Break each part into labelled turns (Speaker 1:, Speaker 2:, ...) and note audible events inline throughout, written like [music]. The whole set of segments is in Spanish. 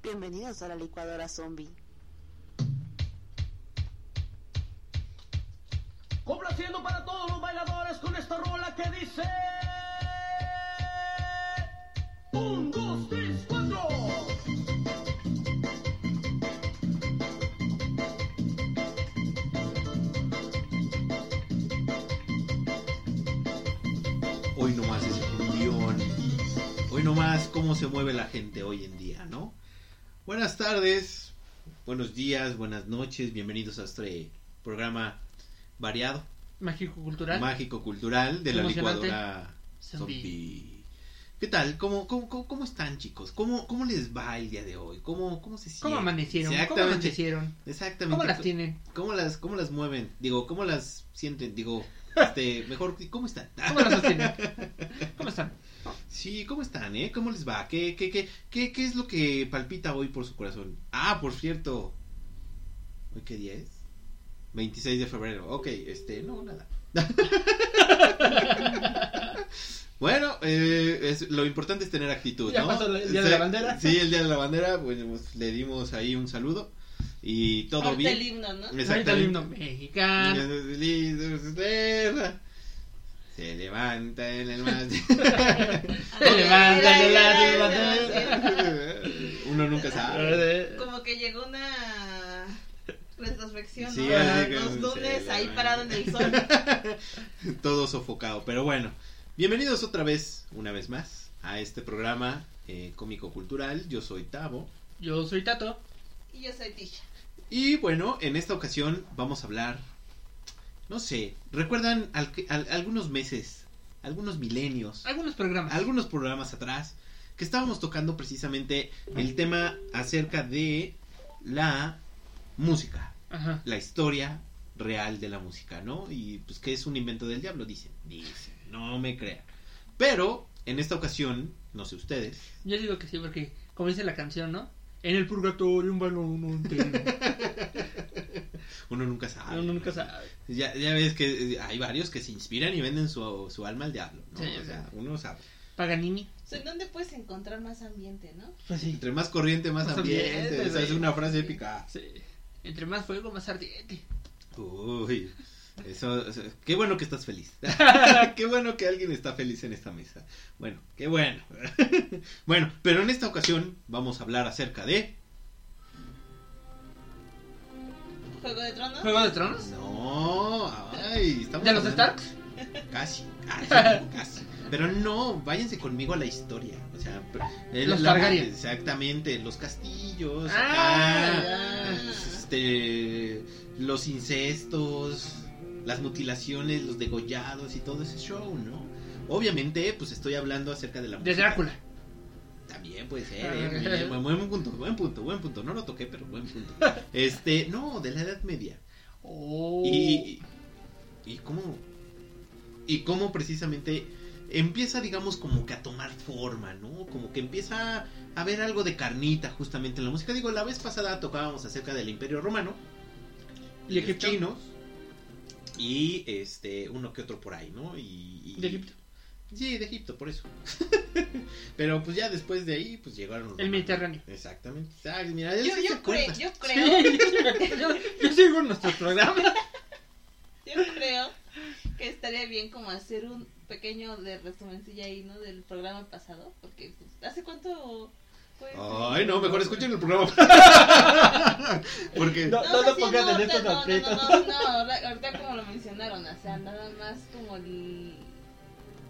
Speaker 1: Bienvenidos a la licuadora zombie.
Speaker 2: Complaciendo para todos los bailadores con esta rola que dice... Un, dos, tres, cuatro.
Speaker 3: Cómo se mueve la gente hoy en día, ¿no? Buenas tardes, buenos días, buenas noches, bienvenidos a este programa variado,
Speaker 4: Mágico cultural.
Speaker 3: mágico, cultural de la licuadora
Speaker 4: Zombie.
Speaker 3: zombie. ¿Qué tal? ¿Cómo, cómo, cómo, cómo están, chicos? ¿Cómo, ¿Cómo les va el día de hoy? ¿Cómo, cómo se sienten?
Speaker 4: ¿Cómo amanecieron? ¿Cómo amanecieron?
Speaker 3: Exactamente.
Speaker 4: ¿Cómo las tienen?
Speaker 3: ¿Cómo las, cómo las mueven? Digo, ¿cómo las sienten? Digo, [laughs] este, mejor, ¿cómo están?
Speaker 4: ¿Cómo las sostienen? ¿Cómo están?
Speaker 3: Sí, ¿cómo están, eh? ¿Cómo les va? ¿Qué, qué, qué, qué, qué es lo que palpita hoy por su corazón? Ah, por cierto. ¿Hoy qué día es? 26 de febrero. Ok, este, no, nada. [laughs] bueno, eh, es, lo importante es tener actitud,
Speaker 4: Ya
Speaker 3: ¿no?
Speaker 4: pasó el Día de la Bandera.
Speaker 3: Sí, el Día de la Bandera. Bueno, pues, le dimos ahí un saludo. Y todo
Speaker 5: Ahorita el
Speaker 3: bien.
Speaker 5: himno, ¿no?
Speaker 4: Ahorita el himno mexicano.
Speaker 3: Se levanta en el mar. [laughs]
Speaker 4: Se levanta el látigo.
Speaker 3: Uno nunca sabe.
Speaker 5: Como que llegó una retrospección,
Speaker 3: Sí,
Speaker 5: ¿no? Los lunes ahí parado en el sol. [laughs]
Speaker 3: Todo sofocado. Pero bueno, bienvenidos otra vez, una vez más, a este programa eh, cómico cultural. Yo soy Tavo.
Speaker 4: Yo soy Tato.
Speaker 5: Y yo soy Tisha.
Speaker 3: Y bueno, en esta ocasión vamos a hablar, no sé, ¿recuerdan al- al- algunos meses, algunos milenios,
Speaker 4: Algunos programas.
Speaker 3: algunos programas atrás, que estábamos tocando precisamente el tema acerca de la música,
Speaker 4: Ajá.
Speaker 3: la historia real de la música, ¿no? Y pues que es un invento del diablo, dicen, dicen, no me crean. Pero en esta ocasión, no sé ustedes,
Speaker 4: Yo digo que sí, porque como dice la canción, ¿no? En el purgatorio un balón entero. [laughs]
Speaker 3: uno nunca sabe.
Speaker 4: Uno nunca sabe.
Speaker 3: Ya, ya ves que eh, hay varios que se inspiran y venden su, su alma al diablo, ¿no?
Speaker 4: Sí,
Speaker 3: o
Speaker 4: sí.
Speaker 3: sea, uno sabe.
Speaker 4: Paganini.
Speaker 5: O sea, ¿Dónde puedes encontrar más ambiente, no?
Speaker 4: Pues sí.
Speaker 3: Entre más corriente, más,
Speaker 4: Más
Speaker 3: ambiente.
Speaker 4: ambiente,
Speaker 3: Esa es una frase épica.
Speaker 4: Sí. Entre más fuego, más ardiente.
Speaker 3: Uy, eso, eso- qué bueno que estás feliz. [laughs] qué bueno que alguien está feliz en esta mesa. Bueno, qué bueno. [laughs] bueno, pero en esta ocasión vamos a hablar acerca de...
Speaker 5: ¿Juego de Tronos?
Speaker 4: ¿Juego de Tronos?
Speaker 3: No, ay, estamos
Speaker 4: ¿De los
Speaker 3: hablando-
Speaker 4: Starks?
Speaker 3: Casi, casi, [laughs] casi. Pero no, váyanse conmigo a la historia. O sea, eh,
Speaker 4: Los
Speaker 3: la-
Speaker 4: Targaryen.
Speaker 3: Exactamente, los castillos,
Speaker 4: Ah,
Speaker 3: acá,
Speaker 4: ya.
Speaker 3: este, los incestos, las mutilaciones, los degollados y todo ese show, ¿no? Obviamente, pues estoy hablando acerca de la
Speaker 4: De
Speaker 3: música.
Speaker 4: Drácula.
Speaker 3: También puede ser, eh, buen, buen punto, buen punto, buen punto. No lo toqué, pero buen punto. [laughs] Este, no, de la Edad Media.
Speaker 4: Oh.
Speaker 3: Y, y cómo y cómo precisamente empieza digamos como que a tomar forma no como que empieza a haber algo de carnita justamente en la música digo la vez pasada tocábamos acerca del Imperio Romano
Speaker 4: ¿Y
Speaker 3: chinos y este uno que otro por ahí no y, y-
Speaker 4: ¿De Egipto?
Speaker 3: Sí de Egipto por eso [laughs] pero pues ya después de ahí pues llegaron los
Speaker 4: El
Speaker 3: romanos.
Speaker 4: Mediterráneo.
Speaker 3: exactamente Ay, mira,
Speaker 5: Yo, yo, [laughs] creo, yo creo, [laughs]
Speaker 4: yo, yo sigo en nuestro programa.
Speaker 5: yo creo que estaría bien como hacer un pequeño de resumencilla ahí, ¿no? Del programa pasado, porque pues, ¿hace cuánto fue?
Speaker 3: Ay, no, mejor escuchen el programa. Porque
Speaker 4: No,
Speaker 5: No,
Speaker 4: no, pongas en
Speaker 5: ahorita
Speaker 4: estos
Speaker 5: no, no,
Speaker 4: aprietos.
Speaker 5: no, no, no, ahorita como lo mencionaron, o sea, nada más como el-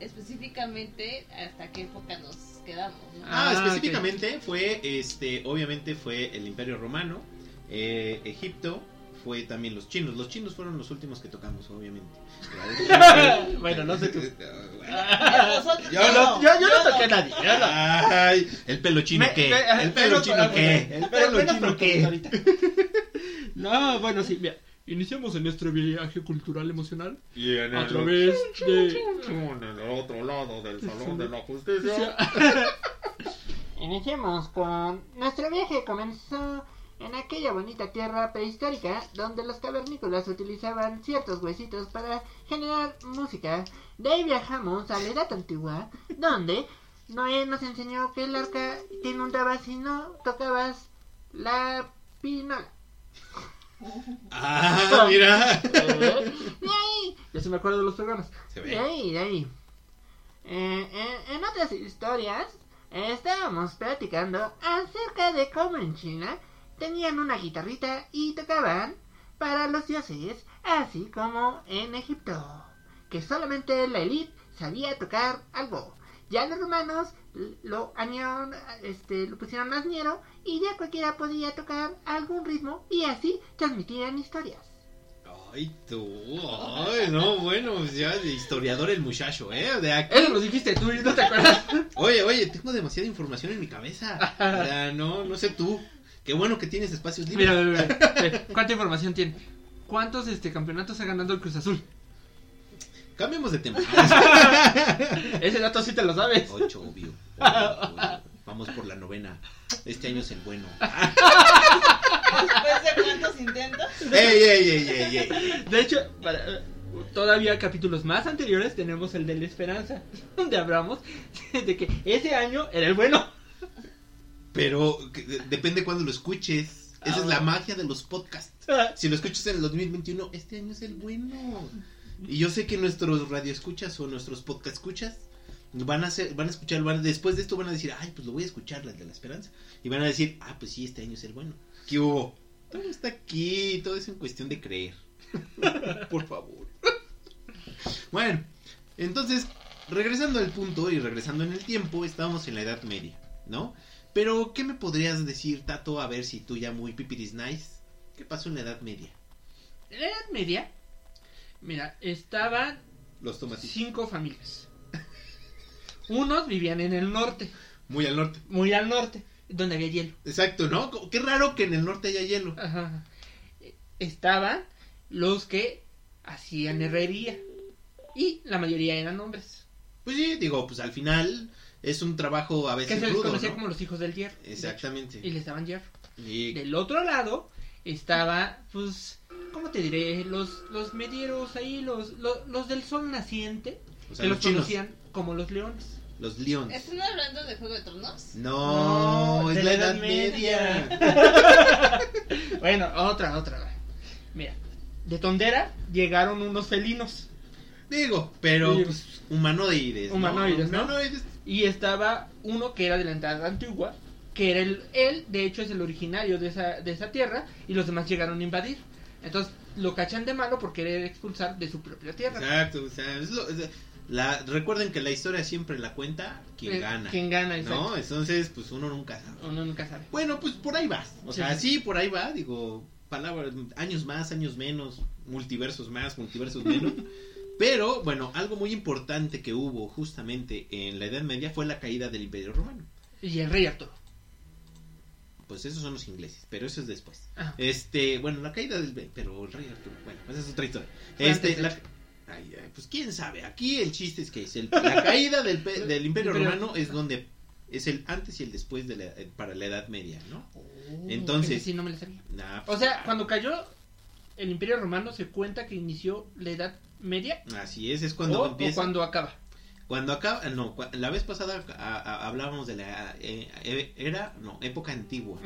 Speaker 5: específicamente hasta qué época nos quedamos, ¿no?
Speaker 3: Ah,
Speaker 4: Ah,
Speaker 3: específicamente fue, este, obviamente fue el Imperio Romano, eh, Egipto, fue también los chinos. Los chinos fueron los últimos que tocamos, obviamente. [laughs]
Speaker 4: Bueno, no sé tú.
Speaker 3: Yo no-
Speaker 4: Yo, yo no toqué a nadie. yo no.
Speaker 3: Ay, el pelo chino
Speaker 4: me-
Speaker 3: el pelo chino qué, el pelo chino
Speaker 4: ahorita. [laughs] No, bueno, sí, mira. Iniciamos en nuestro viaje cultural emocional
Speaker 3: Y en
Speaker 4: a través de.
Speaker 3: en el otro lado del salón de la justicia. [laughs]
Speaker 4: Iniciamos con. Nuestro viaje comenzó
Speaker 6: en aquella bonita tierra prehistórica donde los cavernícolas utilizaban ciertos huesitos para generar música. De ahí viajamos a la edad antigua, donde Noé nos enseñó que el arca te inundaba si no tocabas la pinola.
Speaker 3: Ah, mira.
Speaker 6: De ahí, ya se me acuerdo de los programas.
Speaker 3: Se
Speaker 6: De
Speaker 3: ve.
Speaker 6: ahí, de ahí. Eh, en, en otras historias, eh, estábamos platicando acerca de cómo en China tenían una guitarrita y tocaban para los dioses, así como en Egipto, que solamente la élite sabía tocar algo. Ya los romanos lo, añadieron, este, lo pusieron más ñero y ya cualquiera podía tocar algún ritmo y así transmitían historias.
Speaker 3: Ay, tú. Ay, no, bueno, pues ya de historiador el muchacho, ¿eh? De aquí.
Speaker 4: Eso lo dijiste tú no te acuerdas. [laughs]
Speaker 3: Oye, oye, tengo demasiada información en mi cabeza. O sea, no, no sé tú. Qué bueno que tienes espacios libres.
Speaker 4: Mira, mira, mira. Ve, [laughs] ¿Cuánta información tiene? ¿Cuántos este, campeonatos ha ganado el Cruz Azul?
Speaker 3: Cambiemos de tema. [laughs]
Speaker 4: Ese dato sí te lo sabes.
Speaker 3: Ocho, obvio. obvio, obvio. Vamos por la novena. Este año es el bueno.
Speaker 5: Después de cuántos intentos.
Speaker 3: ¡Ey, ey, ey, ey, ey!
Speaker 4: De hecho, para, todavía capítulos más anteriores tenemos el de la esperanza, [laughs] donde hablamos de que ese año era el bueno.
Speaker 3: Pero que- depende cuando lo escuches. Esa es la magia de los podcasts. Si lo escuchas en el 2021, este año es el bueno. Y yo sé que nuestros radioescuchas o nuestros podcast escuchas van a hacer, van a escuchar, van, después de esto van a decir, ay, pues lo voy a escuchar, la de la esperanza. Y van a decir, ah, pues sí, este año es el bueno. ¿Qué hubo? Todo está aquí, todo es en cuestión de creer. [laughs] Por favor. Bueno, entonces, regresando al punto y regresando en el tiempo, estábamos en la Edad Media, ¿no? Pero, ¿qué me podrías decir, Tato? A ver si tú ya muy pipiris nice. ¿Qué pasó en la Edad Media?
Speaker 4: En la Edad Media, mira, estaban
Speaker 3: Los tomatitos.
Speaker 4: cinco familias. Unos vivían en el norte,
Speaker 3: Muy al norte.
Speaker 4: muy al norte, donde había hielo.
Speaker 3: Exacto, ¿no? Qué raro que en el norte haya hielo.
Speaker 4: Ajá. Estaban los que hacían herrería. Y la mayoría eran hombres.
Speaker 3: Pues sí, digo, pues al final es un trabajo a
Speaker 4: Que
Speaker 3: veces
Speaker 4: se les
Speaker 3: rudo,
Speaker 4: conocía
Speaker 3: ¿no?
Speaker 4: como los hijos del hierro. de hecho,
Speaker 3: Exactamente.
Speaker 4: Y les daban hierro.
Speaker 3: Y-
Speaker 4: Del otro lado estaba, pues, ¿cómo te diré? Los, los medieros ahí, los, los, los del sol naciente,
Speaker 3: o sea,
Speaker 4: que
Speaker 3: los chinos,
Speaker 4: conocían como los leones.
Speaker 3: los leones.
Speaker 5: ¿Están hablando de Juego de Tronos?
Speaker 3: No,
Speaker 4: No,
Speaker 3: es
Speaker 4: de
Speaker 3: la
Speaker 4: la
Speaker 3: Edad
Speaker 4: Edad
Speaker 3: Media.
Speaker 4: Media. [laughs] Bueno, otra, otra. Mira, de Tondera llegaron unos felinos.
Speaker 3: Digo, pero
Speaker 4: Sí.
Speaker 3: pues, humanoides. ¿no?
Speaker 4: Humanoides, ¿no?
Speaker 3: Humanoides.
Speaker 4: Y estaba uno que era de la entrada antigua, que era el, él, de hecho es el originario de esa, de esa tierra, y los demás llegaron a invadir. Entonces lo cachan de malo por querer expulsar de su propia tierra.
Speaker 3: Exacto, o sea, es lo- es- la, recuerden que la historia siempre la cuenta quien
Speaker 4: Eh,
Speaker 3: gana.
Speaker 4: Quien gana,
Speaker 3: ¿No? Entonces, pues uno nunca sabe.
Speaker 4: Uno nunca sabe.
Speaker 3: Bueno, pues por ahí vas. O
Speaker 4: Sí,
Speaker 3: sea,
Speaker 4: sí.
Speaker 3: sí, por ahí va. Digo, palabras, años más, años menos, multiversos más, multiversos menos. [laughs] Pero, bueno, algo muy importante que hubo justamente en la Edad Media fue la caída del Imperio Romano.
Speaker 4: Y el rey Arturo.
Speaker 3: Pues esos son los ingleses, pero eso es después.
Speaker 4: Ajá.
Speaker 3: Este, bueno, la caída del... Pero el rey Arturo, bueno, pues esa es otra historia.
Speaker 4: Fue
Speaker 3: Este, la- ay, ay, pues quién sabe. Aquí el chiste es que es el- la caída del, [laughs] del Imperio. Romano es donde es el antes y el después de la, eh, para la Edad Media, ¿no?
Speaker 4: Oh,
Speaker 3: Entonces-
Speaker 4: sí no me la sabía.
Speaker 3: Nah,
Speaker 4: O
Speaker 3: pues,
Speaker 4: sea, cuando cayó el Imperio Romano se cuenta que inició la Edad Media
Speaker 3: Así es, es cuando
Speaker 4: o,
Speaker 3: empieza.
Speaker 4: o cuando acaba.
Speaker 3: Cuando acaba, no, la vez pasada a- a- hablábamos de la eh, eh, era, no, época antigua,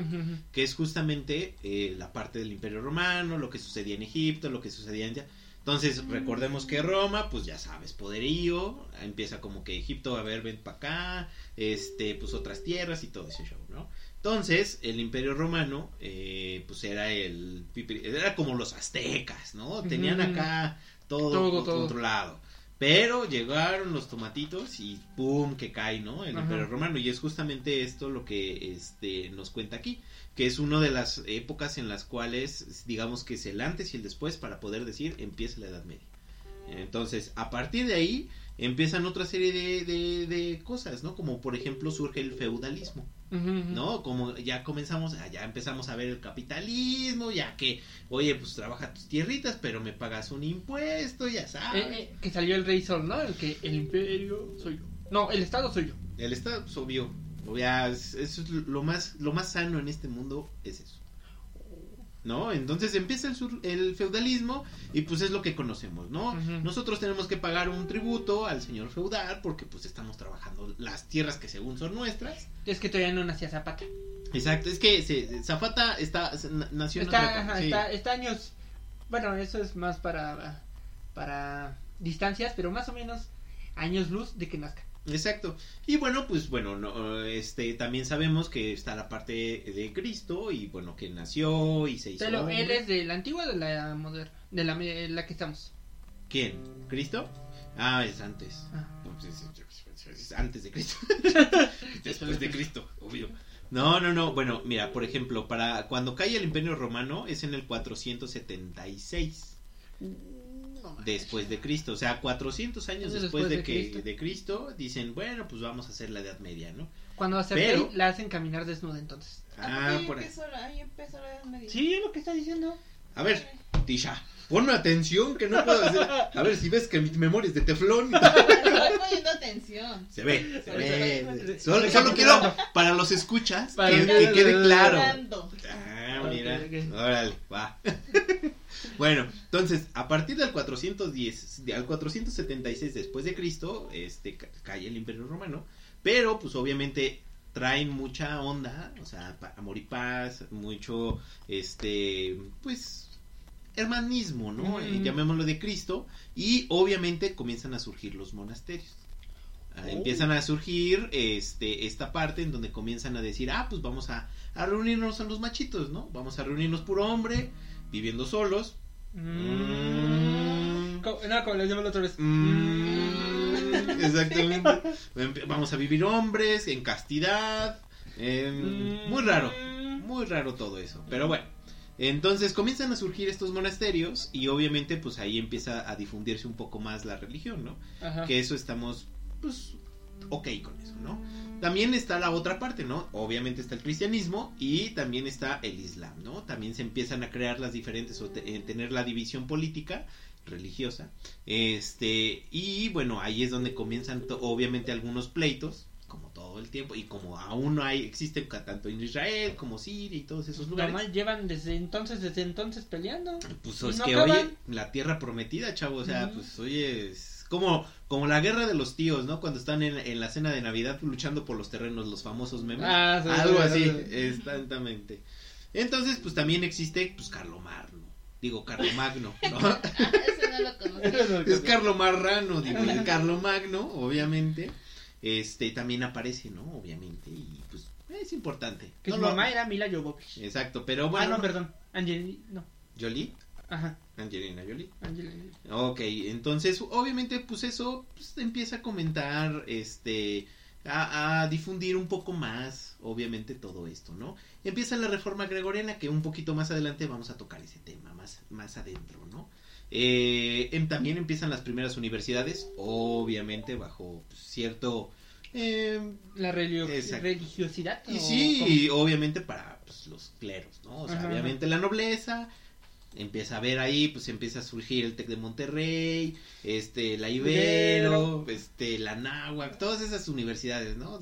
Speaker 3: que es justamente eh, la parte del Imperio Romano, lo que sucedía en Egipto, lo que sucedía en... Entonces, recordemos que Roma, pues ya sabes, poderío, empieza como que Egipto, a ver, ven para acá, este, pues otras tierras y todo ese show, ¿no? Entonces, el Imperio Romano, eh, pues era el, era como los aztecas, ¿no? Tenían acá todo,
Speaker 4: Todo, todo.
Speaker 3: Pero llegaron los tomatitos y ¡pum! que cae, ¿no? El
Speaker 4: Ajá.
Speaker 3: Imperio Romano. Y es justamente esto lo que este, nos cuenta aquí. Que es una de las épocas en las cuales, digamos que es el antes y el después para poder decir empieza la Edad Media. Entonces, a partir de ahí empiezan otra serie de, de, de cosas, ¿no? Como por ejemplo surge el feudalismo. ¿No? Como ya comenzamos, ah, ya empezamos a ver el capitalismo, ya que, oye, pues trabaja tus tierritas, pero me pagas un impuesto, ya sabes.
Speaker 4: Eh, eh, que salió el Rey Sol, ¿no? El que el Imperio soy yo. No, el Estado soy yo.
Speaker 3: El Estado, pues, obvio, obvio, es- eso es lo más, lo más sano en este mundo, es eso. ¿No? Entonces empieza el, sur- el feudalismo y pues es lo que conocemos, ¿no? Nosotros tenemos que pagar un tributo al señor feudal porque pues estamos trabajando las tierras que según son nuestras.
Speaker 4: Es que todavía no nacía Zapata.
Speaker 3: Exacto, es que se, Zafata está, nació en
Speaker 4: Está, ajá,
Speaker 3: sí.
Speaker 4: está, está años. Bueno, eso es más para, para distancias, pero más o menos años luz de que nazca.
Speaker 3: Exacto. Y bueno, pues bueno, no, este también sabemos que está la parte de Cristo y bueno, que nació y se hizo
Speaker 4: Pero
Speaker 3: hombre.
Speaker 4: él es de la antigua o de la moderna, de la, me- la que estamos.
Speaker 3: ¿Quién? ¿Cristo? Ah, es antes.
Speaker 4: Ah.
Speaker 3: Pues es, es- es- es antes de Cristo. [laughs] [laughs] Después de Cristo, obvio. No, no, no. Bueno, mira, por ejemplo, para cuando cae el Imperio Romano es en el 476 después de Cristo, o sea, 400 años después,
Speaker 4: después
Speaker 3: de,
Speaker 4: de
Speaker 3: que
Speaker 4: Cristo.
Speaker 3: de Cristo dicen, bueno, pues vamos a hacer la Edad Media, ¿no?
Speaker 4: Cuando hace
Speaker 3: Pero-
Speaker 4: rey, la hacen caminar desnuda entonces.
Speaker 3: Ah,
Speaker 5: ahí
Speaker 3: por ahí.
Speaker 5: empezó, ahí empezó la Edad Media.
Speaker 4: Sí, es lo que está diciendo.
Speaker 3: A ver, Tisha, ponme atención que no [laughs] puedo decir. A ver si ves que mi memoria es de teflón. [laughs]
Speaker 5: Estoy poniendo atención.
Speaker 3: Se ve, se
Speaker 5: Solo
Speaker 3: ve. Solo, quiero, para los escuchas,
Speaker 4: Para
Speaker 3: que, que quede claro. Ah, mira. Órale, va. Bueno, entonces, a partir del 410, de- al 476 después de Cristo, este, ca- cae el Imperio Romano, pero pues obviamente traen mucha onda, o sea, amor y paz, mucho, este, pues, hermanismo, ¿no? Eh, llamémoslo de Cristo, y obviamente comienzan a surgir los monasterios. Ah,
Speaker 4: Oh.
Speaker 3: Empiezan a surgir este esta parte en donde comienzan a decir, ah, pues vamos a, a reunirnos a los machitos, ¿no? Vamos a reunirnos puro hombre, viviendo solos. Mm.
Speaker 4: No, como le llamo la otra vez.
Speaker 3: Mm, [laughs] exactamente. Vamos a vivir hombres, en castidad.
Speaker 4: Mm.
Speaker 3: Muy raro, muy raro todo eso. Pero bueno, entonces comienzan a surgir estos monasterios y obviamente pues ahí empieza a difundirse un poco más la religión, ¿no?
Speaker 4: Ajá.
Speaker 3: que eso estamos, pues, ok con eso, ¿no? También está la otra parte, ¿no? Obviamente está el cristianismo y también está el islam, ¿no? También se empiezan a crear las diferentes, o te- eh, tener la división política, religiosa, este, y bueno, ahí es donde comienzan, obviamente, algunos pleitos, como todo el tiempo, y como aún no hay, existen tanto en Israel como Siria y todos esos lugares.
Speaker 4: Normal llevan desde entonces, desde entonces peleando.
Speaker 3: Pues es
Speaker 4: no
Speaker 3: que,
Speaker 4: acaban.
Speaker 3: oye, la tierra prometida, chavo, o sea, pues, oye, es como, como la guerra de los tíos, ¿no? Cuando están en, en la cena de Navidad luchando por los terrenos, los famosos memes.
Speaker 4: Ah, sí,
Speaker 3: Algo
Speaker 4: sí,
Speaker 3: así,
Speaker 4: sí,
Speaker 3: exactamente. Entonces, pues también existe, pues, Carlomagno. Digo, Carlomagno, ¿no? [laughs]
Speaker 5: Ese no lo conocía.
Speaker 3: es Carlomarrano, digo, el Carlomagno, obviamente. Este, también aparece, ¿no? Obviamente, y pues, es importante.
Speaker 4: Que
Speaker 3: No
Speaker 4: su
Speaker 3: lo-
Speaker 4: mamá era Mila Jovovich.
Speaker 3: Exacto, pero
Speaker 4: ah,
Speaker 3: bueno.
Speaker 4: no, perdón. Angelina, no.
Speaker 3: Jolie,
Speaker 4: Ajá.
Speaker 3: Angelina Jolie.
Speaker 4: Angelina.
Speaker 3: Ok, entonces obviamente pues eso pues, empieza a comentar, este, a, a difundir un poco más, obviamente todo esto, ¿no? Empieza la reforma gregoriana que un poquito más adelante vamos a tocar ese tema más, más adentro, ¿no? Eh, em- también empiezan las primeras universidades, obviamente bajo pues, cierto... eh,
Speaker 4: La religiosidad.
Speaker 3: y sí, y obviamente para pues, los cleros, ¿no? O sea,
Speaker 4: Ajá.
Speaker 3: obviamente la nobleza empieza a ver ahí, pues empieza a surgir el Tec de Monterrey, este, la Ibero, este, la Náhuac, todas esas universidades, ¿no?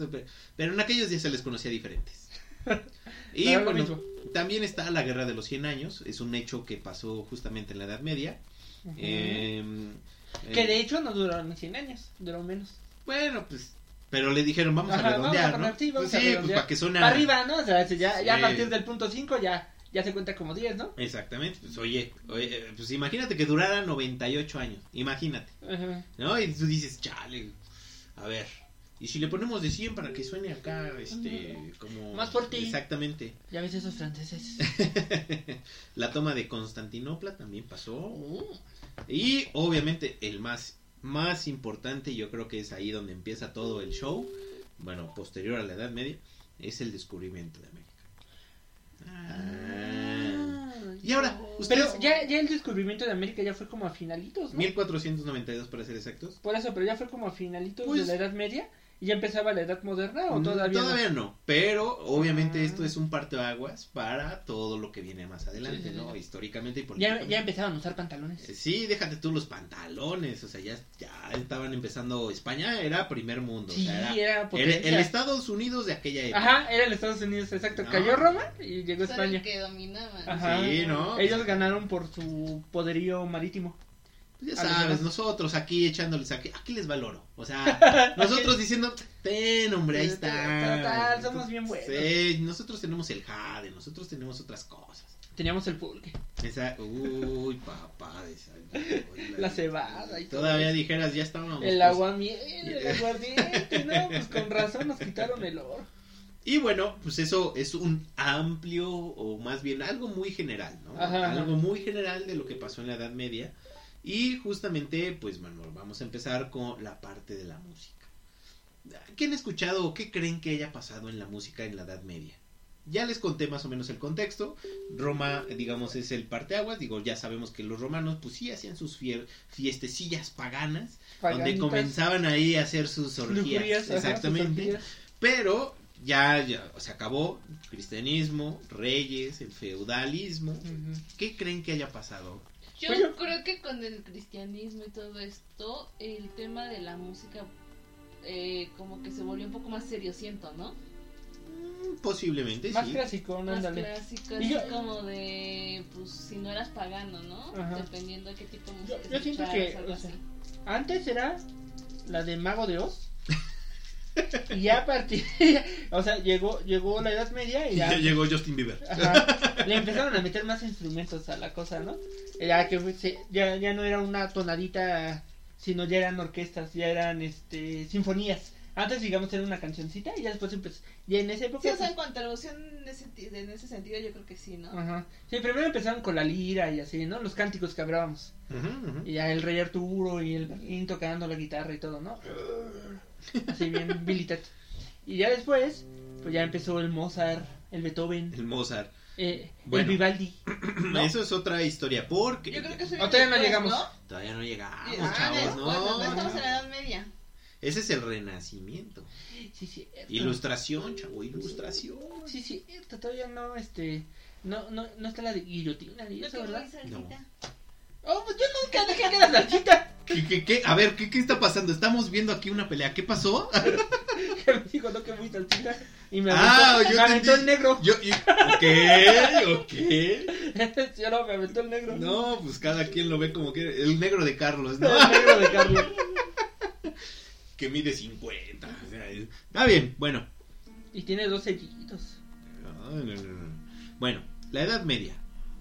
Speaker 3: Pero en aquellos días se les conocía diferentes. [laughs] Y bueno, también está la Guerra de los 100 Años, es un hecho que pasó justamente en la Edad Media. Em,
Speaker 4: que
Speaker 3: eh,
Speaker 4: de hecho no duraron 100 años, duró menos.
Speaker 3: Bueno, pues, pero le dijeron, vamos
Speaker 4: Ajá,
Speaker 3: a
Speaker 4: vamos a
Speaker 3: redondear,
Speaker 4: poner-
Speaker 3: ¿no?
Speaker 4: sí, vamos
Speaker 3: Pues
Speaker 4: a
Speaker 3: sí, pues
Speaker 4: redondear.
Speaker 3: para que suena...
Speaker 4: Arriba, ¿no? O sea, ya, ya a partir del punto 5 ya, ya se cuenta como 10, ¿no?
Speaker 3: Exactamente, pues oye, oye, eh, pues imagínate que durara 98 años, imagínate,
Speaker 4: Ajá.
Speaker 3: ¿no? Y tú dices, chale, a ver, y si le ponemos de 100 para que suene acá, este, como...
Speaker 4: Más por ti.
Speaker 3: Exactamente.
Speaker 4: Ya ves esos franceses. [laughs]
Speaker 3: La toma de Constantinopla también pasó.
Speaker 4: Uh,
Speaker 3: Y obviamente el más, más importante, yo creo que es ahí donde empieza todo el show, bueno, posterior a la Edad Media, es el descubrimiento de América. Ah. Y ahora, ustedes...
Speaker 4: Pero ya, ya el descubrimiento de América ya fue como a finalitos, ¿no?
Speaker 3: 1492 para ser exactos.
Speaker 4: Por eso, pero ya fue como a finalitos
Speaker 3: Pues-
Speaker 4: de la Edad Media ¿Y ya empezaba la edad moderna o
Speaker 3: Mm,
Speaker 4: todavía, no?
Speaker 3: no? pero obviamente
Speaker 4: Ah.
Speaker 3: esto es un parteaguas para todo lo que viene más adelante,
Speaker 4: Sí, sí,
Speaker 3: ¿no?
Speaker 4: sí.
Speaker 3: Históricamente y
Speaker 4: Ya,
Speaker 3: políticamente.
Speaker 4: ya empezaban a usar pantalones.
Speaker 3: Sí, déjate tú los pantalones, o sea, ya, ya estaban empezando, España era primer mundo,
Speaker 4: Sí,
Speaker 3: o sea, era,
Speaker 4: era
Speaker 3: era el Estados Unidos de aquella época.
Speaker 4: Ajá, era el Estados Unidos, exacto.
Speaker 3: No.
Speaker 4: Cayó Roma y llegó España.
Speaker 5: que dominaban.
Speaker 4: Ajá.
Speaker 3: Sí, ¿no?
Speaker 4: Ellos ganaron por su poderío marítimo.
Speaker 3: Pues ya sabes, nosotros aquí echándoles aquí, aquí les valoro. O sea, [laughs] nosotros diciendo, ten hombre, ahí está.
Speaker 4: Total, somos bien buenos.
Speaker 3: Sí, nosotros tenemos el jade, nosotros tenemos otras cosas.
Speaker 4: Teníamos el pulque,
Speaker 3: Esa, uy, papá, esa, uy, [laughs]
Speaker 4: la cebada y.
Speaker 3: Todavía dijeras, ya estábamos.
Speaker 4: El
Speaker 3: pues.
Speaker 4: aguamiel, el [laughs] aguardiente, no, pues con razón nos quitaron el oro.
Speaker 3: Y bueno, pues eso es un amplio, o más bien algo muy general, ¿no?
Speaker 4: Ajá, ajá.
Speaker 3: Algo muy general de lo que pasó en la Edad Media. Y justamente, pues bueno, vamos a empezar con la parte de la música. ¿Qué han escuchado o qué creen que haya pasado en la música en la Edad Media? Ya les conté más o menos el contexto. Roma, digamos, es el parteaguas. Digo, ya sabemos que los romanos, pues sí, hacían sus fiestecillas paganas, donde
Speaker 4: Paganitas,
Speaker 3: comenzaban ahí a hacer sus orgías.
Speaker 4: lujurías, ajá, sus
Speaker 3: exactamente.
Speaker 4: orgías.
Speaker 3: Pero ya, ya se acabó el cristianismo, reyes, el feudalismo. ¿Qué creen que haya pasado?
Speaker 5: Yo
Speaker 4: Pues yo-
Speaker 5: creo que con el cristianismo y todo esto, el tema de la música eh, como que se volvió un poco más seriosiento, ¿no?
Speaker 3: Mm, Posiblemente,
Speaker 4: Más
Speaker 3: sí.
Speaker 4: clásico, ¿no?
Speaker 5: Más
Speaker 4: Ándale.
Speaker 5: clásico,
Speaker 4: Y
Speaker 5: así
Speaker 4: yo-
Speaker 5: como de, pues, si no eras pagano, ¿no?
Speaker 4: Ajá.
Speaker 5: Dependiendo de qué tipo de
Speaker 4: Yo-
Speaker 5: música
Speaker 4: yo siento
Speaker 5: escucharas,
Speaker 4: que, o sea. Antes era la de Mago de Oz. Y ya a partir, o sea, llegó llegó la Edad Media y
Speaker 3: Y ya
Speaker 4: ya,
Speaker 3: llegó Justin Bieber.
Speaker 4: ajá, le empezaron a meter más instrumentos a la cosa, ¿no? Ya que se- ya, ya no era una tonadita, sino ya eran orquestas, ya eran este sinfonías. Antes, digamos, era una cancioncita y ya después empezó. Y en esa época.
Speaker 5: Sí, o sea,
Speaker 4: pues,
Speaker 5: en cuanto a traducción en ese, ti- en ese sentido, yo creo que sí, ¿no?
Speaker 4: Ajá. Sí, primero empezaron con la lira y así, ¿no? Los cánticos que hablábamos.
Speaker 3: Ujú.
Speaker 4: Y ya el rey Arturo y el Berlín tocando la guitarra y todo, ¿no? Así bien [laughs] Ted. Y ya después, pues ya empezó el Mozart, el Beethoven,
Speaker 3: El Mozart.
Speaker 4: eh,
Speaker 3: Bueno.
Speaker 4: el Vivaldi. [clears throat] ¿no?
Speaker 3: Eso es otra historia, porque
Speaker 5: Yo creo que eso
Speaker 4: todavía no llegamos.
Speaker 5: ¿no?
Speaker 3: todavía no llegamos,
Speaker 5: Ah,
Speaker 3: chavos, no.
Speaker 5: no estamos
Speaker 3: no.
Speaker 5: en la Edad Media.
Speaker 3: Ese es el renacimiento.
Speaker 4: Sí, sí.
Speaker 3: Ilustración, chavo, ilustración.
Speaker 4: Sí, sí, todavía no, este, no, no, no está la de guillotina y eso, ¿verdad?
Speaker 5: salsita.
Speaker 4: Oh, pues yo nunca dejé que era salchita.
Speaker 3: ¿Qué, qué, qué? A ver, ¿qué, ¿qué está pasando? Estamos viendo aquí una pelea. ¿Qué pasó?
Speaker 4: Que me dijo, no, que muy salchita. Y me
Speaker 3: Ah,
Speaker 4: aventó,
Speaker 3: yo
Speaker 4: me aventó el negro.
Speaker 3: Yo, y- ok, ok. [laughs]
Speaker 4: Yo no, me aventó el negro.
Speaker 3: No, pues cada quien lo ve como quiere. El negro de Carlos, ¿no? [laughs]
Speaker 4: El negro de Carlos. [laughs]
Speaker 3: que mide 50. o sea, es- Está bien, bueno.
Speaker 4: Y tiene dos sellitos.
Speaker 3: No, no, no, no. Bueno, la Edad Media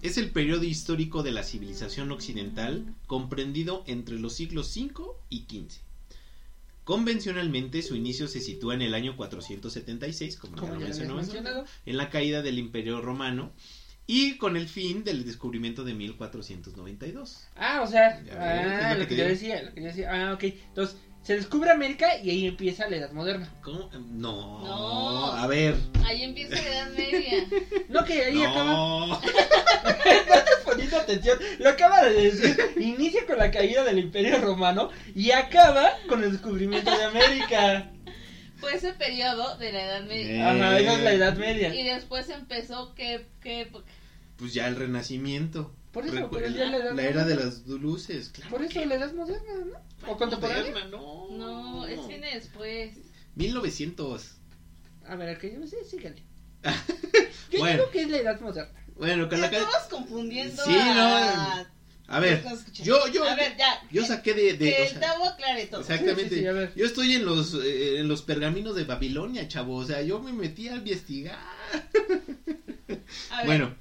Speaker 3: es el periodo histórico de la civilización occidental comprendido entre los siglos V y XV. Convencionalmente su inicio se sitúa en el año 476, como,
Speaker 4: Como
Speaker 3: ya lo
Speaker 4: mencionado.
Speaker 3: en la caída del Imperio Romano y con el fin del descubrimiento de 1492.
Speaker 4: Ah, o sea, ah,
Speaker 3: lo que
Speaker 4: yo decía, lo que yo decía. Ah, ok. Entonces, se descubre América y ahí empieza la Edad Moderna.
Speaker 3: ¿Cómo? No,
Speaker 5: No.
Speaker 3: a ver.
Speaker 5: Ahí empieza la Edad Media. [laughs]
Speaker 4: No, que ahí acaba.
Speaker 3: No.
Speaker 4: No estás poniendo atención. Lo acaba de decir. Inicia con la caída del Imperio Romano y acaba con el descubrimiento de América.
Speaker 5: Fue ese periodo de la Edad
Speaker 3: Eh.
Speaker 5: Media.
Speaker 4: Ajá, esa es la Edad Media.
Speaker 5: Y después empezó, ¿qué, qué época?
Speaker 3: Pues ya el renacimiento.
Speaker 4: Por eso, pero ya la Edad
Speaker 3: la era de las luces, claro.
Speaker 4: Por eso la Edad Moderna, ¿no? ¿O contemporánea?
Speaker 3: Moderna, no.
Speaker 5: No, es viene después.
Speaker 3: 1900.
Speaker 4: A ver, que yo sí, sígale. [laughs] Yo
Speaker 3: Bueno.
Speaker 4: digo que es la Edad Moderna.
Speaker 3: Bueno, con la
Speaker 5: estabas confundiendo
Speaker 3: Sí,
Speaker 5: a...
Speaker 3: A ver, yo, yo,
Speaker 5: A ver, ya.
Speaker 3: yo saqué de, de-
Speaker 5: que
Speaker 3: o
Speaker 5: el
Speaker 3: sea,
Speaker 5: Tavo aclare todo.
Speaker 3: exactamente.
Speaker 4: Sí, sí, sí, a ver.
Speaker 3: Yo estoy en los, eh, en los pergaminos de Babilonia, chavo. O sea, yo me metí a investigar.
Speaker 5: A ver,
Speaker 3: Bueno,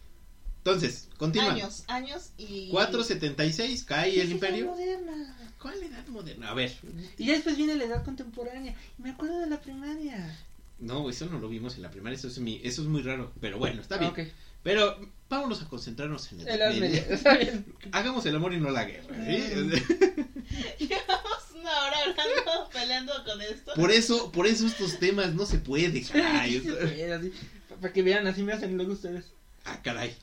Speaker 3: entonces, continúa.
Speaker 5: años, años y...
Speaker 3: 476 cae
Speaker 4: ¿Qué
Speaker 3: el imperio.
Speaker 4: moderna?
Speaker 3: ¿Cuál edad moderna? A ver.
Speaker 4: Y ya después viene la edad contemporánea. Me acuerdo de la primaria.
Speaker 3: No, eso no lo vimos en la primaria. Eso es, mi- eso es muy raro. Pero bueno, está bien.
Speaker 4: Ah.
Speaker 3: Pero vámonos a concentrarnos en
Speaker 4: Edad
Speaker 3: edad
Speaker 4: media.
Speaker 3: media.
Speaker 4: Está bien. [laughs]
Speaker 3: Hagamos el amor y no la guerra. ¿sí? [laughs]
Speaker 5: Llevamos una hora hablando, peleando con esto.
Speaker 3: Por eso, por eso estos temas no se puede, [laughs] caray.
Speaker 4: Para que vean, así me hacen luego ustedes.
Speaker 3: Ah, caray.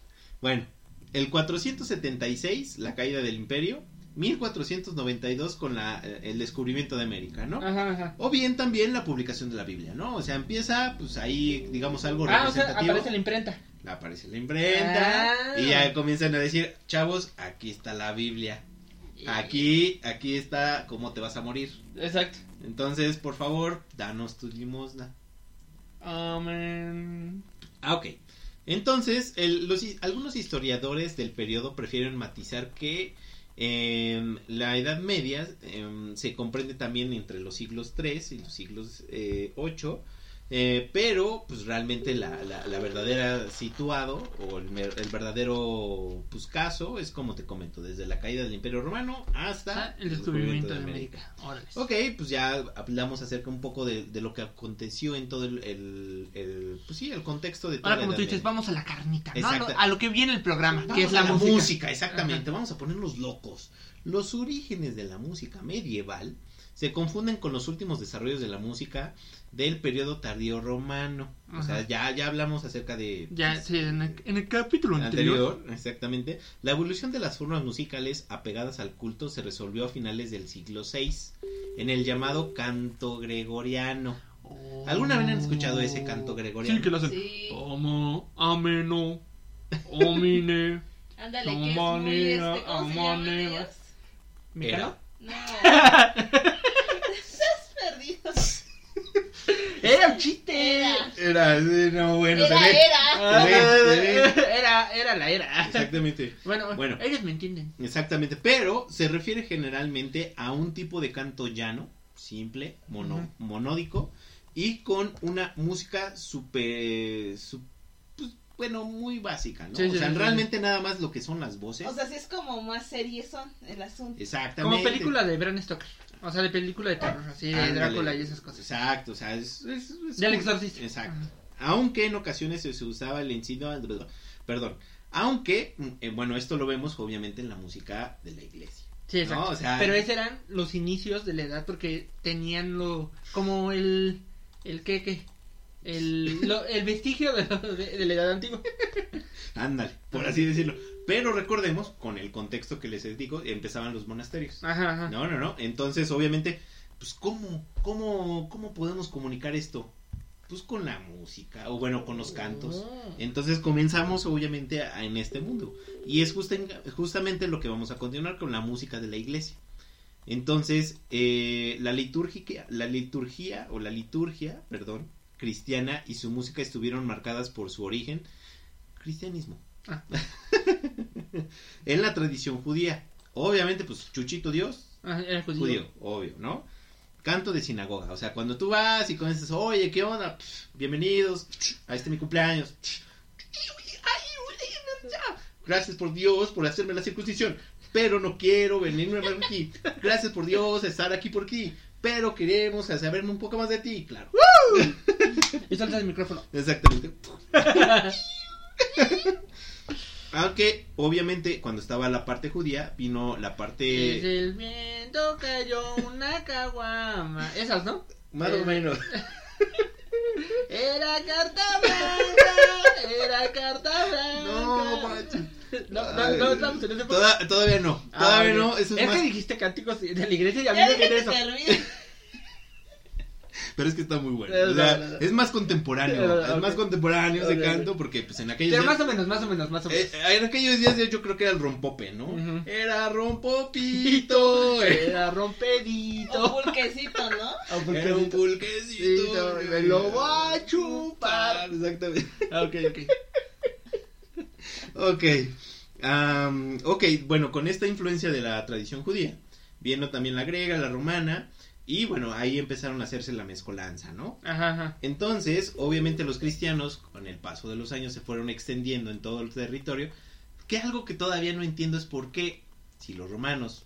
Speaker 3: Bueno, el 476, la caída del imperio, 1492 con la, eh, el descubrimiento de América, ¿no?
Speaker 4: Ajá, ajá.
Speaker 3: O bien también la publicación de la Biblia, ¿no? O sea, empieza, pues ahí, digamos, algo
Speaker 4: Ah, o sea,
Speaker 3: representativo.
Speaker 4: aparece la imprenta.
Speaker 3: aparece la imprenta
Speaker 4: Ah.
Speaker 3: y ya comienzan a decir, chavos, aquí está la Biblia. Aquí, aquí está cómo te vas a morir.
Speaker 4: Exacto.
Speaker 3: Entonces, por favor, danos tu limosna.
Speaker 4: Amén.
Speaker 3: Ah, ok. Entonces, el- los, algunos historiadores del periodo prefieren matizar que em, la Edad Media em, se comprende también entre los siglos 3 y los siglos eh, 8, eh, pero pues realmente la, la- la verdadera situado o el, verdadero pues caso es como te comento, desde la caída del Imperio Romano hasta
Speaker 4: Ah, el descubrimiento de América.
Speaker 3: Ok, pues ya hablamos acerca un poco de, de lo que aconteció en todo el, el, el- pues sí, el contexto de toda
Speaker 4: Ahora, como tú dices, vamos a la carnita, ¿no? A lo,
Speaker 3: Exacto.
Speaker 4: a lo que viene el programa,
Speaker 3: Vamos
Speaker 4: que es la, música.
Speaker 3: exactamente, vamos a ponernos locos. Los orígenes de la música medieval se confunden con los últimos desarrollos de la música del periodo tardío romano. O sea, ya, ya hablamos acerca de
Speaker 4: Ya,
Speaker 3: pues,
Speaker 4: sí, en el, en el capítulo anterior.
Speaker 3: anterior, exactamente. La evolución de las formas musicales apegadas al culto se resolvió a finales del siglo VI en el llamado canto gregoriano. ¿Alguna vez han escuchado ese canto gregoriano?
Speaker 4: Sí, que lo hacen.
Speaker 5: Sí.
Speaker 4: Como, ameno, omine. [laughs]
Speaker 5: Ándale, que es muy este. No. [laughs] Estás perdido.
Speaker 4: Era un chiste.
Speaker 5: Era.
Speaker 3: Era, no, bueno,
Speaker 5: Era,
Speaker 3: ve.
Speaker 5: era.
Speaker 3: Ve, [laughs]
Speaker 4: Era, era la era.
Speaker 3: Exactamente.
Speaker 4: Bueno,
Speaker 3: Bueno.
Speaker 4: ellos me entienden.
Speaker 3: Exactamente, pero se refiere generalmente a un tipo de canto llano, simple, mono, monódico y con una música súper, pues, bueno, muy básica, ¿no?
Speaker 4: Sí,
Speaker 3: o
Speaker 4: sí,
Speaker 3: sea,
Speaker 4: sí, sí.
Speaker 3: realmente nada más lo que son las voces.
Speaker 5: O sea, sí es como más serie son el asunto.
Speaker 3: Exactamente.
Speaker 4: Como película de Bram Stoker. O sea, de película de terror, así, de
Speaker 3: Ándale.
Speaker 4: Drácula y esas cosas.
Speaker 3: Exacto, o sea, es... es- es
Speaker 4: Del exorcista.
Speaker 3: Exacto.
Speaker 4: Ajá.
Speaker 3: Aunque en ocasiones se, se usaba el encido, perdón, aunque, eh, bueno, esto lo vemos obviamente en la música de la iglesia.
Speaker 4: Sí, exacto.
Speaker 3: No, o sea-
Speaker 4: Pero esos eran los inicios de la edad porque tenían lo como el el qué qué el [laughs] lo- el vestigio de, de- de la edad antigua.
Speaker 3: Ándale, por así decirlo. Pero recordemos, con el contexto que les digo, empezaban los monasterios.
Speaker 4: Ajá, ajá.
Speaker 3: No, no, no. Entonces, obviamente, pues, ¿cómo, cómo, cómo podemos comunicar esto? Pues con la música, o bueno, con los cantos.
Speaker 4: Oh.
Speaker 3: Entonces comenzamos, obviamente, a- en este mundo. Y es justa- justamente lo que vamos a continuar con la música de la iglesia. Entonces, eh, la, liturgia, la liturgia, o la liturgia, perdón, cristiana y su música estuvieron marcadas por su origen, cristianismo.
Speaker 4: Ah. [laughs]
Speaker 3: en la tradición judía. Obviamente, pues, Chuchito Dios,
Speaker 4: Ajá, era judío.
Speaker 3: judío, obvio, ¿no? Canto de sinagoga, o sea, cuando tú vas y comienzas, oye, ¿qué onda? Pff, Bienvenidos a este mi cumpleaños. Gracias por Dios por hacerme la circuncisión, pero no quiero venirme por aquí. Gracias por Dios estar aquí por aquí, pero queremos saberme un poco más de ti, claro. [laughs]
Speaker 4: Y salta el micrófono.
Speaker 3: Exactamente. [laughs] Aunque, obviamente, cuando estaba la parte judía, vino la
Speaker 4: Es
Speaker 3: parte...
Speaker 4: el viento cayó una caguama. Esas, ¿no?
Speaker 3: Más o menos. [laughs]
Speaker 4: Era carta blanca, era carta blanca.
Speaker 3: No, manches.
Speaker 4: No, no, no estamos en ese.
Speaker 3: Toda- todavía no,
Speaker 4: Ah,
Speaker 3: todavía
Speaker 4: ok.
Speaker 3: no, eso es,
Speaker 4: es
Speaker 3: más,
Speaker 4: que dijiste cánticos de la iglesia y a mí me viene eso.
Speaker 3: Pero es que está muy bueno,
Speaker 4: No, [laughs]
Speaker 3: o sea, es más contemporáneo, [laughs] es más contemporáneo ese canto porque pues en aquellos
Speaker 4: Pero
Speaker 3: días,
Speaker 4: más o menos, más o menos, más o menos.
Speaker 3: eh, en aquellos días yo creo que era el rompope, ¿no? Era rompopito. [laughs]
Speaker 4: Era
Speaker 5: O
Speaker 4: rompedito.
Speaker 5: pulquecito, ¿no?
Speaker 4: O
Speaker 3: era un
Speaker 4: pulquecito. Sí, me lo va a chupar.
Speaker 3: exactamente.
Speaker 4: Ah, Ok, ok.
Speaker 3: Ok. Am, ok, bueno, con esta influencia de la tradición judía, viendo también la griega, la romana, y bueno, ahí empezaron a hacerse la mezcolanza, ¿no?
Speaker 4: Ajá, ajá.
Speaker 3: Entonces, obviamente los cristianos, con el paso de los años, se fueron extendiendo en todo el territorio, que algo que todavía no entiendo es por qué, si los romanos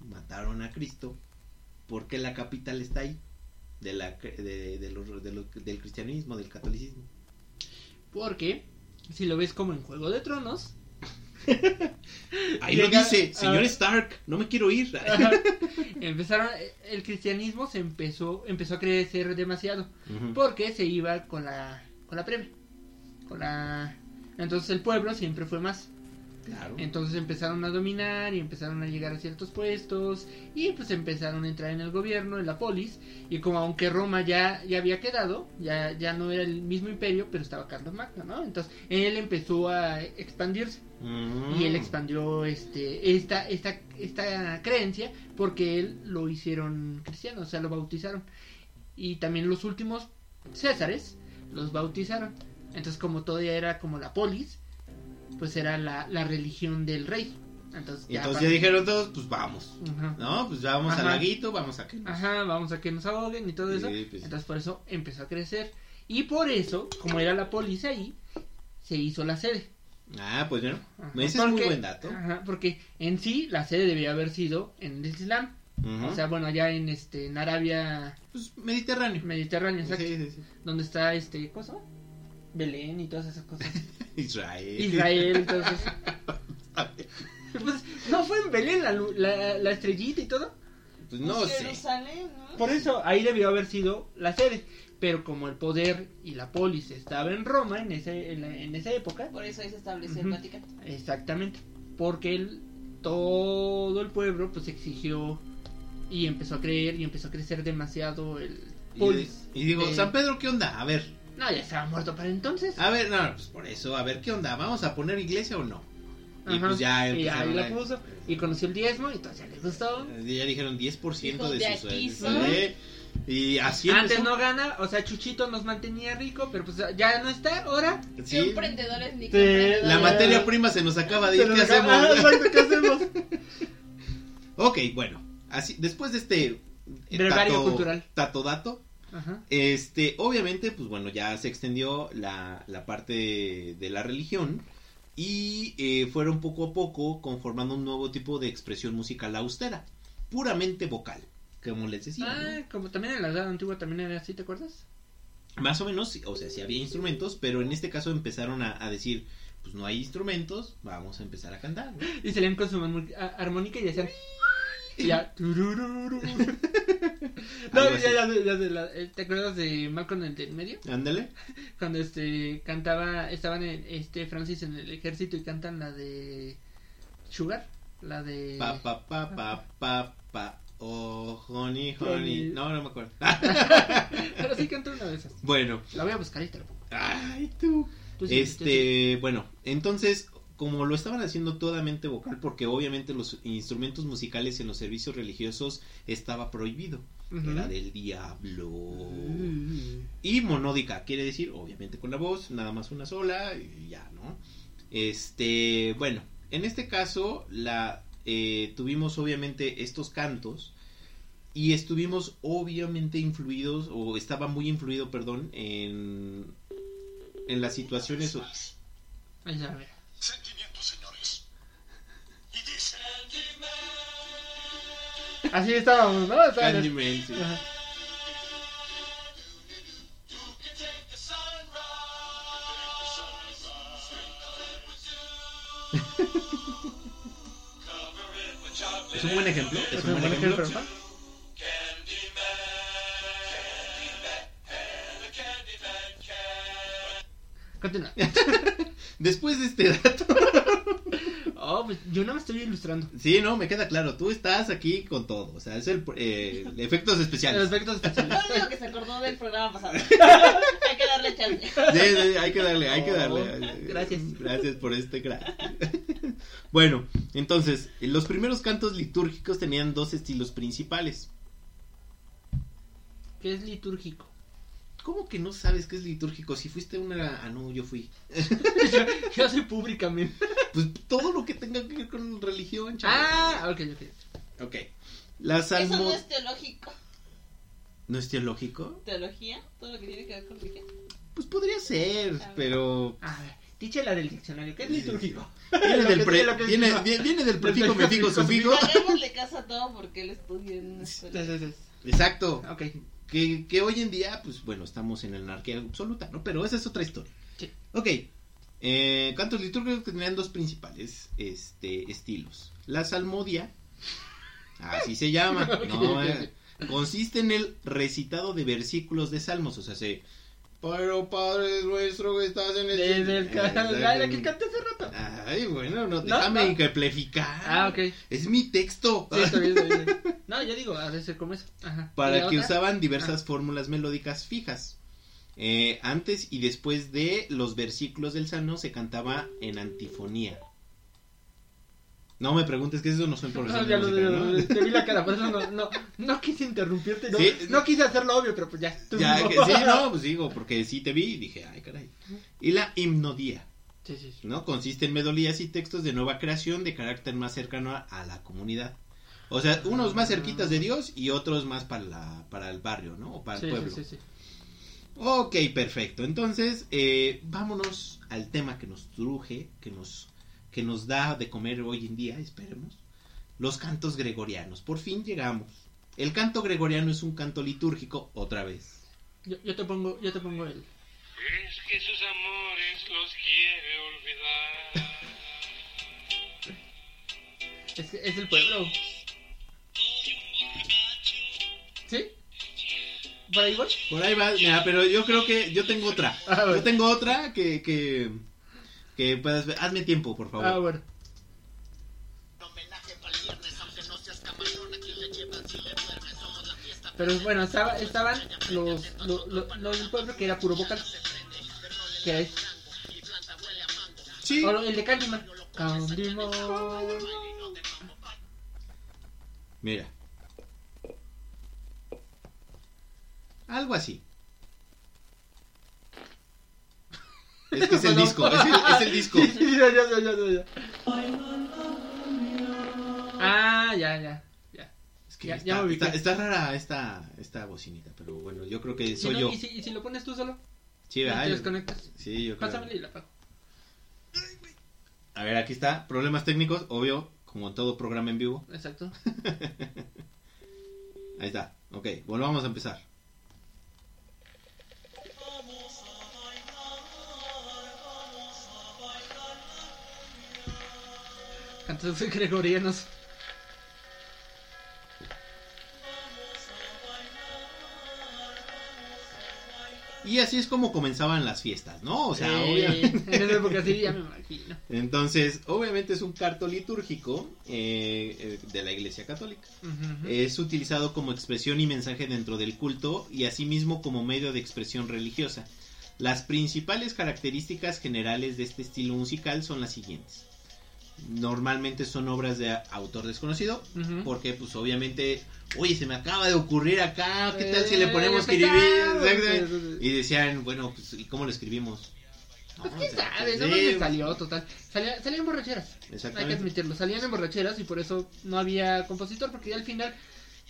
Speaker 3: mataron a Cristo, ¿por qué la capital está ahí? De la, de, de los- de los- del cristianismo, del catolicismo.
Speaker 4: Porque, si lo ves como en Juego de Tronos,
Speaker 3: Ahí lo dice, señor. Stark, no me quiero ir.
Speaker 4: empezaron, el cristianismo se empezó, empezó a crecer demasiado. Porque se iba con la, con la plebe. Con la... Entonces el pueblo siempre fue más.
Speaker 3: Claro.
Speaker 4: Entonces empezaron a dominar y empezaron a llegar a ciertos puestos y pues empezaron a entrar en el gobierno, en la polis y como aunque Roma ya, ya había quedado, ya, ya no era el mismo imperio, pero estaba Carlos Magno, ¿no? Entonces él empezó a expandirse
Speaker 3: Mm.
Speaker 4: y él expandió este esta esta esta creencia porque él lo hicieron cristiano, o sea, lo bautizaron. Y también los últimos Césares los bautizaron. Entonces, como todavía era como la polis, pues era la, la religión del rey. Entonces,
Speaker 3: Y entonces
Speaker 4: para-
Speaker 3: ya dijeron todos, pues vamos.
Speaker 4: Ajá.
Speaker 3: No, pues vamos al laguito, vamos a que nos-
Speaker 4: Ajá, vamos a que nos ahoguen y todo eso.
Speaker 3: Pues.
Speaker 4: Entonces, por eso empezó a crecer. Y por eso, como era la polis ahí, se hizo la sede.
Speaker 3: Ah, pues bueno,
Speaker 4: Ajá,
Speaker 3: ese es muy buen dato.
Speaker 4: Ajá, porque en sí la sede debía haber sido en el Islam. O sea, bueno, allá en este en Arabia
Speaker 3: pues Mediterráneo.
Speaker 4: Mediterránea, exacto.
Speaker 3: Sí, sí, sí.
Speaker 4: Donde está este, ¿cosa? Belén y todas esas cosas. [laughs]
Speaker 3: Israel.
Speaker 4: Israel, entonces. [laughs] Pues, ¿no fue en Belén la, lu- la, la estrellita y todo?
Speaker 3: Pues no
Speaker 5: Pues
Speaker 3: sé.
Speaker 5: Jerusalén, ¿no?
Speaker 4: Por eso, ahí debió haber sido la sede. Pero como el poder y la polis estaba en Roma en, ese, en, la- en esa época,
Speaker 5: Por eso ahí se estableció el
Speaker 4: Ujú.
Speaker 5: Vaticano.
Speaker 4: exactamente, porque el, todo el pueblo pues exigió y empezó a creer y empezó a crecer demasiado el
Speaker 3: Y,
Speaker 4: polis.
Speaker 3: y digo,
Speaker 4: de-
Speaker 3: San Pedro, ¿qué onda? A ver,
Speaker 4: No, ya estaba muerto para entonces.
Speaker 3: a ver, no, pues por eso, a ver, ¿qué onda? ¿Vamos a poner iglesia o no? Y
Speaker 4: Ajá,
Speaker 3: pues ya
Speaker 4: y ahí
Speaker 3: empezaron
Speaker 4: la
Speaker 3: a-
Speaker 4: puso y conoció el diezmo y entonces ya le gustó.
Speaker 3: Ya dijeron 10%
Speaker 5: Dijo,
Speaker 3: de
Speaker 5: "De
Speaker 3: su
Speaker 5: aquí
Speaker 3: sueldo.
Speaker 5: soy".
Speaker 3: ¿eh? Y así
Speaker 4: Antes
Speaker 3: empezó.
Speaker 4: no gana, o sea, Chuchito nos mantenía rico, pero pues ya no está, ahora.
Speaker 3: Sí,
Speaker 5: emprendedores ni
Speaker 4: Sí,
Speaker 3: la materia prima se nos acaba de ir,
Speaker 4: Se
Speaker 3: ¿qué
Speaker 4: Ah,
Speaker 3: hacemos?
Speaker 4: exacto, ¿qué hacemos? [laughs]
Speaker 3: ok, bueno, así, después de este eh,
Speaker 4: cultural.
Speaker 3: tato dato,
Speaker 4: Ajá.
Speaker 3: Este, obviamente, pues bueno, ya se extendió la, la parte de, de la religión y eh, fueron poco a poco conformando un nuevo tipo de expresión musical austera, puramente vocal, como les decía.
Speaker 4: Ah, como también en la edad antigua también era así, ¿te acuerdas?
Speaker 3: Más o menos, o sea, sí había instrumentos, pero en este caso empezaron a, a decir, pues no hay instrumentos, vamos a empezar a cantar. ¿no?
Speaker 4: Y salían con su armónica y decían. Y ya. [laughs] turururu. [laughs] no, ya, ya, ya la- eh, ¿Te acuerdas de Malcolm en el medio?
Speaker 3: Ándale. [laughs]
Speaker 4: Cuando este cantaba, estaban en, este Francis en el ejército y cantan la de Sugar, la de
Speaker 3: Pa, pa, pa, pa, pa, pa. Oh, honey, honey. No, no me acuerdo.
Speaker 4: Pero sí canta una de esas.
Speaker 3: bueno,
Speaker 4: La voy a buscar y te la pongo.
Speaker 3: ay, tú.
Speaker 4: Tú sí, tú sí.
Speaker 3: Este, bueno, entonces, como lo estaban haciendo totalmente vocal, porque obviamente los instrumentos musicales en los servicios religiosos estaba prohibido. Era del diablo.
Speaker 4: Uh.
Speaker 3: Y monódica, quiere decir, obviamente con la voz, nada más una sola, y ya, ¿no? Este, bueno, en este caso, la eh, tuvimos obviamente estos cantos. Y estuvimos obviamente influidos, o estaba muy influido, perdón, en, en las situaciones. o-
Speaker 4: Ahí se va a ver.
Speaker 7: Sentimientos, señores. Y dice...
Speaker 4: Así estábamos, ¿no? Estábamos-
Speaker 3: Candyman, sí.
Speaker 4: Ajá.
Speaker 3: Es un buen ejemplo. Es
Speaker 4: Es
Speaker 3: un buen ejemplo.
Speaker 4: ¿no? Continúa. [laughs]
Speaker 3: Después de este dato. [laughs]
Speaker 4: Oh, pues yo no me estoy ilustrando.
Speaker 3: Sí, no, me queda claro. Tú estás aquí con todo. O sea, es el, eh, efectos especiales.
Speaker 4: Efectos especiales.
Speaker 5: Lo único que se acordó del programa pasado. [laughs] Hay que darle chance.
Speaker 3: Sí, sí, hay que darle, hay que
Speaker 4: Oh,
Speaker 3: darle.
Speaker 4: gracias.
Speaker 3: Gracias por este crack. Bueno, entonces, los primeros cantos litúrgicos tenían dos estilos principales.
Speaker 4: ¿Qué es litúrgico?
Speaker 3: ¿Cómo que no sabes qué es litúrgico? Si fuiste una... Ah, no, yo fui. [laughs]
Speaker 4: yo, yo soy públicamente.
Speaker 3: Pues todo lo que tenga que ver con religión, chaval.
Speaker 4: Ah, ok, ok.
Speaker 3: Ok. La
Speaker 5: Eso
Speaker 3: salmo...
Speaker 5: no es teológico.
Speaker 3: ¿No es teológico?
Speaker 5: ¿Teología? Todo lo que tiene que ver con religión.
Speaker 3: Pues podría ser, pero...
Speaker 4: A ver, dice la del diccionario. ¿Qué es litúrgico?
Speaker 3: Viene del, pre- viene,
Speaker 4: dijo.
Speaker 3: viene- viene del prefijo,
Speaker 4: prefijo,
Speaker 3: sufijo.
Speaker 5: Hagámosle caso a todo porque él estudia en una escuela.
Speaker 3: Exacto.
Speaker 4: Ok.
Speaker 3: Que, que hoy en día, pues bueno, estamos en la anarquía absoluta, ¿no? Pero esa es otra historia.
Speaker 4: Sí.
Speaker 3: Ok. Eh, cantos litúrgicos que tenían dos principales este, estilos. La salmodia, así se llama, [laughs] ¿no? Eh, consiste en el recitado de versículos de salmos, o sea, se Pero Padre nuestro que estás en el
Speaker 4: Desde el
Speaker 3: Ah, exacto.
Speaker 4: que canté hace rato.
Speaker 3: Ay, bueno, no, déjame
Speaker 4: no. Ah, ok.
Speaker 3: Es mi texto.
Speaker 4: Sí, está bien, está bien. [laughs] No, yo digo, de ser como eso. Ajá. ¿Y
Speaker 3: Para que
Speaker 4: otra?
Speaker 3: usaban diversas fórmulas melódicas fijas. Eh, antes y después de los versículos del Salmo se cantaba en antifonía. No me preguntes que eso no son
Speaker 4: No,
Speaker 3: profesores
Speaker 4: ya
Speaker 3: de música,
Speaker 4: lo-
Speaker 3: ¿no?
Speaker 4: te vi la cara, por eso no, no, no quise interrumpirte, no,
Speaker 3: Sí.
Speaker 4: no quise hacerlo obvio, pero pues ya. tú
Speaker 3: Ya, que sí, no, pues [laughs] digo, porque sí te vi y dije, ay, caray. Y la himnodía,
Speaker 4: Sí, sí, sí.
Speaker 3: ¿no? Consiste en melodías y textos de nueva creación de carácter más cercano a, la comunidad. O sea, unos más cerquitas de Dios y otros más para, la, para el barrio, ¿no? O para el pueblo.
Speaker 4: sí, sí, sí.
Speaker 3: Ok, perfecto. Entonces, eh, vámonos al tema que nos truje, que nos, que nos da de comer hoy en día, esperemos. Los cantos gregorianos. Por fin llegamos. El canto gregoriano es un canto litúrgico, otra vez.
Speaker 4: Yo, yo te pongo, yo te pongo el.
Speaker 7: Es que sus amores los quiere olvidar.
Speaker 4: Es, es el pueblo. ¿Sí? ¿Por ahí voy?
Speaker 3: Por ahí va, mira, pero yo creo que yo tengo otra. Yo tengo otra que, que, que puedas ver. Hazme tiempo, por favor.
Speaker 4: Ah, bueno. Pero bueno, estaba, estaban los, los, los, los del pueblo que era puro vocal. Que es.
Speaker 3: Sí.
Speaker 4: O el de Candyman. Candyman.
Speaker 3: Mira. Algo así. Es que es el disco, es el, es el disco. [laughs]
Speaker 4: Ya, ya, ya, ya, ya. Ah, ya, ya. ya.
Speaker 3: Es que
Speaker 4: Ya-
Speaker 3: está,
Speaker 4: ya me ubiqué.
Speaker 3: está- está rara esta, esta bocinita, pero bueno, yo creo que
Speaker 4: ¿Y,
Speaker 3: soy
Speaker 4: no-
Speaker 3: yo.
Speaker 4: y si, y si lo pones tú solo?
Speaker 3: Sí,
Speaker 4: ¿Y
Speaker 3: ay,
Speaker 4: te desconectas?
Speaker 3: sí, yo creo.
Speaker 4: Pásamelo y la apago.
Speaker 3: A ver, aquí está, problemas técnicos, obvio, como en todo programa en vivo.
Speaker 4: Exacto. [laughs]
Speaker 3: Ahí está, ok, volvamos a empezar.
Speaker 4: Cantos gregorianos.
Speaker 3: Y así es como comenzaban las fiestas, ¿no? O sea,
Speaker 4: Eh,
Speaker 3: obviamente.
Speaker 4: En esa época sí, ya me imagino.
Speaker 3: Entonces, obviamente es un canto litúrgico eh, eh, de la Iglesia Católica. Es utilizado como expresión y mensaje dentro del culto y asimismo como medio de expresión religiosa. Las principales características generales de este estilo musical son las siguientes. Normalmente son obras de autor desconocido, porque pues obviamente, oye, se me acaba de ocurrir acá, ¿qué tal si le
Speaker 4: Eh,
Speaker 3: ponemos que? Y decían, bueno, pues ¿y cómo lo escribimos? No,
Speaker 4: Pues quién
Speaker 3: o sea,
Speaker 4: sabe, no
Speaker 3: sí,
Speaker 4: me salió, total. Salía, salían borracheras. Hay que admitirlo, salían en borracheras y por eso no había compositor, porque ya al final,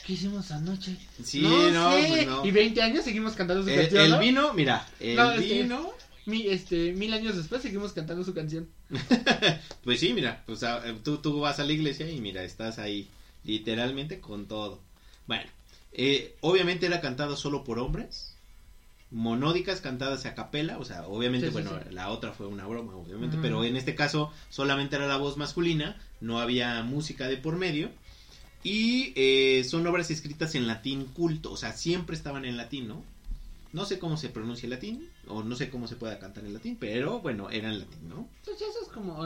Speaker 4: ¿qué hicimos anoche?
Speaker 3: Sí, no,
Speaker 4: sé.
Speaker 3: pues no.
Speaker 4: Y 20 años seguimos cantando su
Speaker 3: El,
Speaker 4: canción.
Speaker 3: el
Speaker 4: ¿no?
Speaker 3: vino, mira, el
Speaker 4: No,
Speaker 3: vino,
Speaker 4: Mi- este, mil años después seguimos cantando su canción. [laughs]
Speaker 3: pues sí, mira, pues ah, tú, tú vas a la iglesia y mira, estás ahí literalmente con todo. Bueno, eh, obviamente era cantado solo por hombres, monódicas cantadas a capela, o sea, obviamente,
Speaker 4: Sí,
Speaker 3: bueno,
Speaker 4: sí.
Speaker 3: la otra fue una broma, obviamente,
Speaker 4: Ujú.
Speaker 3: pero en este caso solamente era la voz masculina, no había música de por medio. Y eh, son obras escritas en latín culto, o sea, siempre estaban en latín, ¿no? No sé cómo se pronuncia el latín, o no sé cómo se pueda cantar en latín, pero bueno, era en latín, ¿no?
Speaker 4: Pues eso es como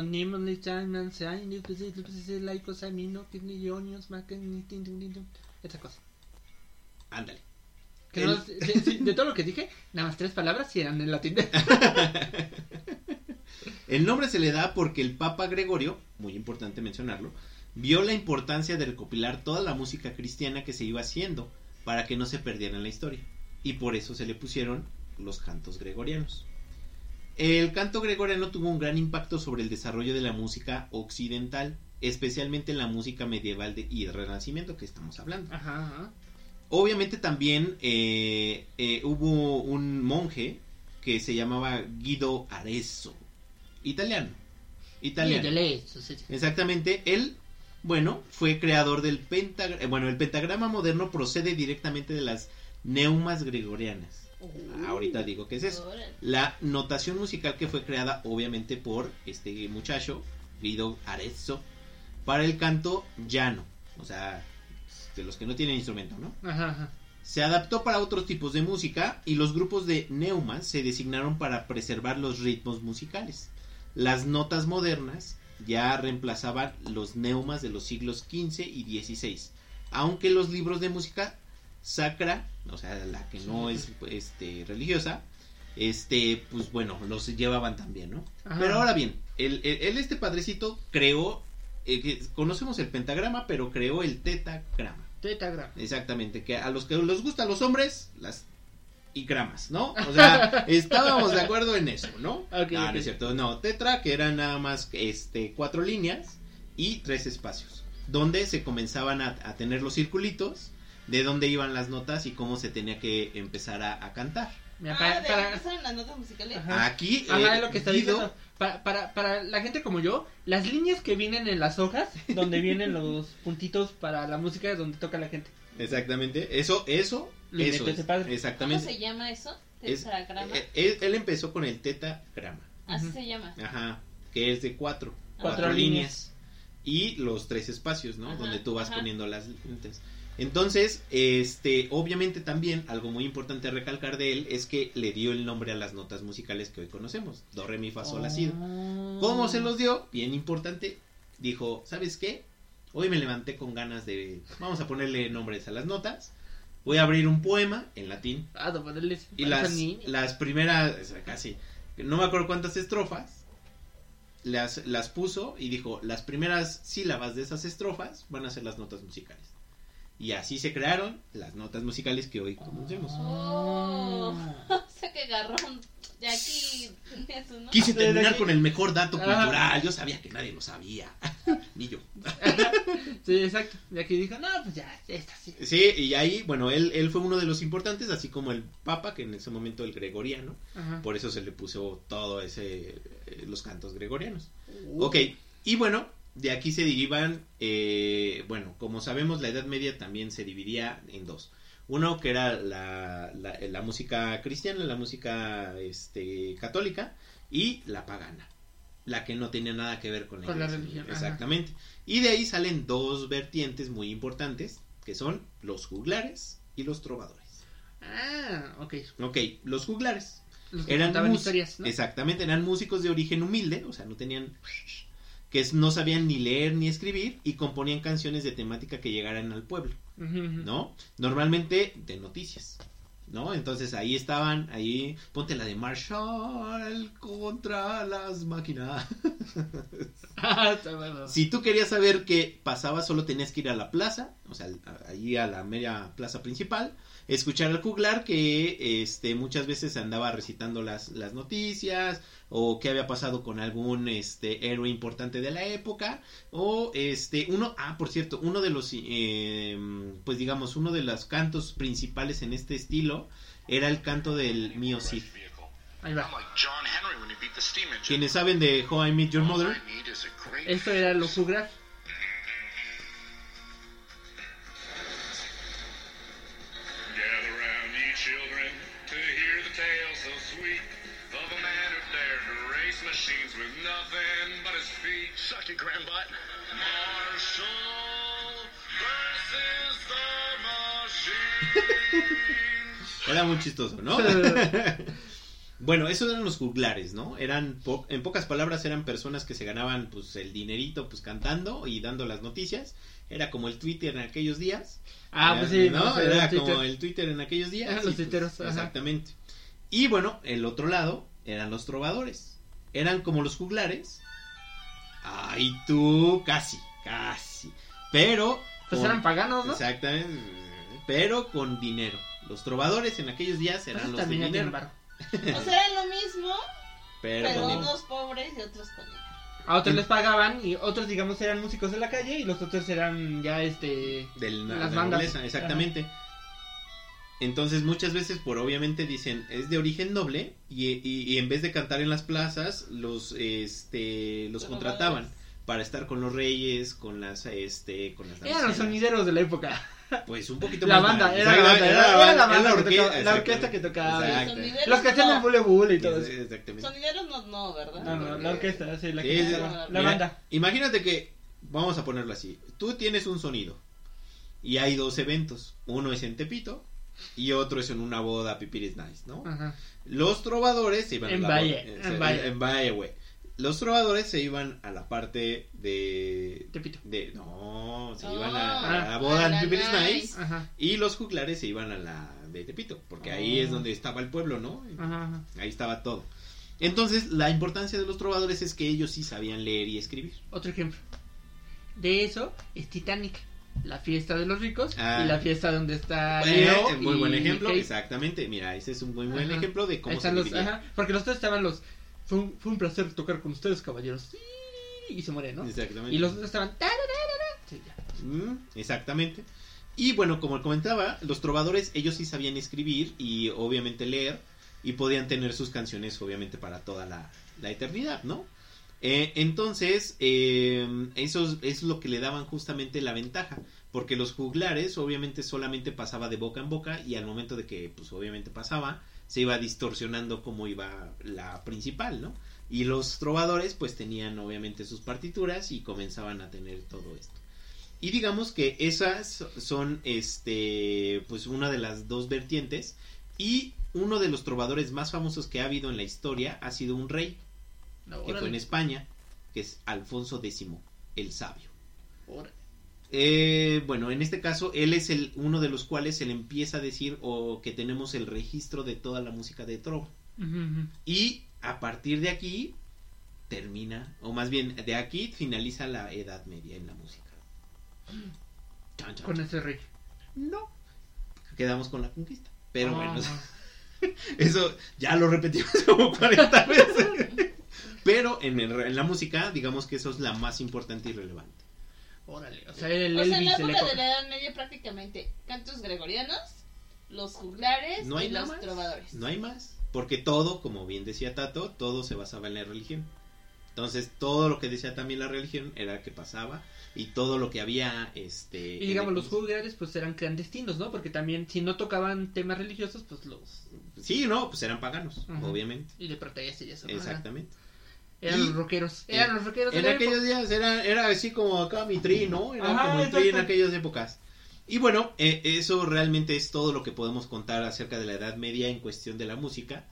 Speaker 4: esa cosa.
Speaker 3: Ándale.
Speaker 4: Que
Speaker 3: El-
Speaker 4: no- de, de- de todo lo que dije, nada más tres palabras sí eran en latín. [laughs]
Speaker 3: El nombre se le da porque el Papa Gregorio, muy importante mencionarlo, vio la importancia de recopilar toda la música cristiana que se iba haciendo para que no se perdiera en la historia. Y por eso se le pusieron los cantos gregorianos. El canto gregoriano tuvo un gran impacto sobre el desarrollo de la música occidental, especialmente en la música medieval de- y el renacimiento que estamos hablando.
Speaker 4: Ajá, ajá.
Speaker 3: Obviamente también eh, eh, hubo un monje que se llamaba Guido Arezzo, italiano. Italiano. Exactamente, él, bueno, fue creador del pentagrama. Bueno, el pentagrama moderno procede directamente de las neumas gregorianas. Ahorita digo qué es eso.
Speaker 5: Órale.
Speaker 3: La notación musical que fue creada, obviamente, por este muchacho, Guido Arezzo, para el canto llano. O sea, de los que no tienen instrumento, ¿no?
Speaker 4: Ajá, ajá.
Speaker 3: Se adaptó para otros tipos de música y los grupos de neumas se designaron para preservar los ritmos musicales. Las notas modernas ya reemplazaban los neumas de los siglos XV y XVI, aunque los libros de música sacra, o sea, la que no es este religiosa, este, pues bueno, los llevaban también, ¿no?
Speaker 4: Ajá.
Speaker 3: Pero ahora bien, el, el- este padrecito creó, eh, que conocemos el pentagrama, pero creó el tetagrama.
Speaker 4: Tetagram.
Speaker 3: Exactamente, que a los que les gusta a los hombres, las y gramas, ¿no? O sea, [laughs] estábamos de acuerdo en eso, ¿no?
Speaker 4: Ok,
Speaker 3: no,
Speaker 4: ok.
Speaker 3: no es cierto, no, tetra, que eran nada más este cuatro líneas y tres espacios, donde se comenzaban a, a tener los circulitos de dónde iban las notas y cómo se tenía que empezar a, a cantar.
Speaker 4: Mira,
Speaker 5: Ah,
Speaker 4: para,
Speaker 5: de
Speaker 4: para-
Speaker 5: empezaron las notas musicales.
Speaker 4: Ajá.
Speaker 3: Aquí,
Speaker 4: Ajá,
Speaker 3: eh,
Speaker 4: es lo que está
Speaker 3: Guido-
Speaker 4: diciendo. Para, para, para la gente como yo, las líneas que vienen en las hojas, [laughs] donde vienen los puntitos para la música donde toca la gente.
Speaker 3: Exactamente, eso, eso,
Speaker 4: Lo
Speaker 3: eso es,
Speaker 4: ese padre.
Speaker 5: ¿Cómo
Speaker 3: exactamente.
Speaker 5: se llama eso?
Speaker 3: Es-
Speaker 5: Tetragrama.
Speaker 3: eh, él, él empezó con el tetagrama.
Speaker 5: Así se llama.
Speaker 3: Ajá, que es de cuatro.
Speaker 4: Cuatro líneas.
Speaker 3: Y los tres espacios, ¿no?
Speaker 5: Ajá,
Speaker 3: Donde tú vas
Speaker 5: ajá.
Speaker 3: poniendo las líneas. Entonces, este, obviamente también algo muy importante a recalcar de él es que le dio el nombre a las notas musicales que hoy conocemos. Do, re, mi, fa, sol, la, si.
Speaker 4: Oh.
Speaker 3: ¿Cómo se los dio? Bien importante. Dijo, ¿sabes qué? Hoy me levanté con ganas de... Vamos a ponerle nombres a las notas. Voy a abrir un poema en latín.
Speaker 4: Ah, de ponerles
Speaker 3: Y las, las primeras, o sea, casi, no me acuerdo cuántas estrofas, las, las puso y dijo, las primeras sílabas de esas estrofas van a ser las notas musicales. Y así se crearon las notas musicales que hoy conocemos.
Speaker 5: Oh, [laughs] o sea que garrón. De aquí nombre.
Speaker 3: Quise terminar con el mejor dato cultural, yo sabía que nadie lo sabía, [laughs] ni yo.
Speaker 4: Sí, exacto. Y aquí dijo, no, pues ya, esta sí.
Speaker 3: Sí, y ahí, bueno, él, él fue uno de los importantes, así como el Papa, que en ese momento el gregoriano,
Speaker 4: Ajá.
Speaker 3: por eso se le puso todo ese, eh, los cantos gregorianos.
Speaker 4: Uh.
Speaker 3: Ok, y bueno, de aquí se derivan, eh, bueno, como sabemos, la Edad Media también se dividía en dos. Uno que era la, la, la música cristiana, la música este, católica y la pagana, la que no tenía nada que ver con la,
Speaker 4: Con la
Speaker 3: iglesia.
Speaker 4: religión, ajá.
Speaker 3: Exactamente. Y de ahí salen dos vertientes muy importantes, que son los juglares y los trovadores.
Speaker 4: Ah, ok.
Speaker 3: Ok, los juglares
Speaker 4: Los
Speaker 3: eran
Speaker 4: historias, ¿no?
Speaker 3: Exactamente, eran músicos de origen humilde, o sea, no tenían que no sabían ni leer ni escribir y componían canciones de temática que llegaran al pueblo. ¿no? Normalmente de noticias, ¿no? Entonces ahí estaban, ahí ponte la de Marshall contra las máquinas. [laughs]
Speaker 4: Ah.
Speaker 3: Si tú querías saber qué pasaba, solo tenías que ir a la plaza, o sea, ahí a la media plaza principal, escuchar al juglar que este muchas veces andaba recitando las, las noticias o qué había pasado con algún este héroe importante de la época o este uno ah por cierto uno de los eh, pues digamos uno de los cantos principales en este estilo era el canto del mío Cid
Speaker 4: Ahí va.
Speaker 3: Quienes saben de How I Met Your Mother
Speaker 4: Esto era lo. [laughs]
Speaker 3: Era muy chistoso, ¿no? [laughs] bueno, esos eran los juglares, ¿no? Eran, po- en pocas palabras, eran personas que se ganaban, pues, el dinerito, pues, cantando y dando las noticias. Era como el Twitter en aquellos días.
Speaker 4: Ah,
Speaker 3: Era-
Speaker 4: pues sí,
Speaker 3: ¿no?
Speaker 4: no,
Speaker 3: Era como el Twitter en aquellos días.
Speaker 4: Eran los
Speaker 3: pues,
Speaker 4: tuiteros.
Speaker 3: Exactamente. Y bueno, el otro lado eran los trovadores. Eran como los juglares. Ay, tú, casi, casi. Pero...
Speaker 4: Pues
Speaker 3: con-
Speaker 4: eran paganos, ¿no?
Speaker 3: Exactamente. Pero con dinero. Los trovadores en aquellos días
Speaker 4: Pues
Speaker 3: eran los de dinero. [laughs]
Speaker 5: O sea, era lo mismo,
Speaker 3: Pero,
Speaker 5: pero unos pobres y otros con dinero.
Speaker 4: A otros les pagaban y otros, digamos, eran músicos de la calle y los otros eran ya, este...
Speaker 3: de la,
Speaker 4: las
Speaker 3: la
Speaker 4: bandas.
Speaker 3: nobleza, exactamente. Entonces muchas veces por obviamente dicen es de origen noble y, y- y en vez de cantar en las plazas los este los
Speaker 5: Los
Speaker 3: contrataban para estar con los reyes, con las este con las
Speaker 4: Eran los sonideros de la época.
Speaker 3: Pues un poquito
Speaker 4: La
Speaker 3: más
Speaker 4: banda, era la banda, era- era la banda que
Speaker 3: orque-
Speaker 4: tocaba- la orquesta que tocaba.
Speaker 3: Exacto.
Speaker 4: Los que hacían el bule bule y todo eso.
Speaker 3: Exactamente.
Speaker 5: Sonideros no, no, ¿verdad?
Speaker 4: No, no, la orquesta, sí, la,
Speaker 3: Sí,
Speaker 4: que la banda.
Speaker 3: Imagínate que, vamos a ponerlo así, tú tienes un sonido y hay dos eventos. Uno es en Tepito y otro es en una boda, Pipiris Nice, ¿no?
Speaker 4: Ajá.
Speaker 3: Los trovadores se iban
Speaker 4: En
Speaker 3: a la
Speaker 4: Valle,
Speaker 3: boda-
Speaker 4: en
Speaker 3: en Valle, güey. Los trovadores se iban a la parte de
Speaker 4: Tepito.
Speaker 3: de no, se
Speaker 5: Oh,
Speaker 3: iban a, a
Speaker 4: ah,
Speaker 3: la boda
Speaker 5: a la
Speaker 3: en Pipiris
Speaker 5: nice.
Speaker 3: Nice
Speaker 4: Ajá.
Speaker 3: y los juglares se iban a la de Tepito, porque ahí
Speaker 4: Oh.
Speaker 3: es donde estaba el pueblo, ¿no?
Speaker 4: Ajá. ajá.
Speaker 3: Ahí estaba todo. Entonces, la importancia de los trovadores es que ellos sí sabían leer y escribir.
Speaker 4: Otro ejemplo. De eso es Titanic. La fiesta de los ricos
Speaker 3: Ah.
Speaker 4: y la fiesta donde está
Speaker 3: Eh,
Speaker 4: Leo.
Speaker 3: muy buen ejemplo,
Speaker 4: Kate.
Speaker 3: exactamente. Mira, ese es un muy buen
Speaker 4: Ajá.
Speaker 3: ejemplo de cómo se
Speaker 4: los, ajá, porque los tres estaban los. Fue un, fue un placer tocar con ustedes, caballeros. Y se mueren, ¿no?
Speaker 3: Exactamente.
Speaker 4: Y los otros estaban.
Speaker 3: Mm, exactamente. Y bueno, como comentaba, los trovadores, ellos sí sabían escribir y obviamente leer y podían tener sus canciones obviamente para toda la, la eternidad, ¿no? Eh, entonces, eh, eso es, es lo que le daban justamente la ventaja, porque los juglares obviamente solamente pasaba de boca en boca y al momento de que pues obviamente pasaba, se iba distorsionando como iba la principal, ¿no? Y los trovadores pues tenían obviamente sus partituras y comenzaban a tener todo esto. Y digamos que esas son este pues una de las dos vertientes y uno de los trovadores más famosos que ha habido en la historia ha sido un rey
Speaker 4: No,
Speaker 3: que fue en España, que es Alfonso X el Sabio.
Speaker 4: órale.
Speaker 3: Eh, bueno, en este caso, él es el uno de los cuales él empieza a decir o que tenemos el registro de toda la música de trova. Y a partir de aquí termina, o más bien de aquí finaliza la Edad Media en la música. Chan, chan,
Speaker 4: Con ese rey.
Speaker 3: No. Quedamos con la conquista. Pero bueno,
Speaker 4: Ah. [laughs]
Speaker 3: eso ya lo repetimos [laughs] como 40 veces. [laughs] Pero en, el- en la música, digamos que eso es la más importante y relevante.
Speaker 4: Órale. O sea, el
Speaker 5: O sea, en la
Speaker 4: Elvis de la
Speaker 5: época de la Edad Media prácticamente cantos gregorianos, los juglares
Speaker 3: No hay
Speaker 5: y los
Speaker 3: más.
Speaker 5: trovadores.
Speaker 3: No hay más. Porque todo, como bien decía Tato, todo se basaba en la religión. Entonces, todo lo que decía también la religión era que pasaba y todo lo que había, este...
Speaker 4: Y digamos, los juglares pues eran clandestinos, ¿no? Porque también si no tocaban temas religiosos, pues los...
Speaker 3: Sí, no, pues eran paganos,
Speaker 4: Ajá.
Speaker 3: obviamente.
Speaker 4: Y de protesta y eso.
Speaker 3: Exactamente.
Speaker 4: Eran
Speaker 3: Y-
Speaker 4: los rockeros. Eran los rockeros
Speaker 3: En
Speaker 4: la
Speaker 3: aquellos días era, era así como acá mi tri, ¿no? Era
Speaker 4: Ajá,
Speaker 3: como el tri en aquellas épocas. Y bueno, eh, eso realmente es todo lo que podemos contar acerca de la Edad Media en cuestión de la música.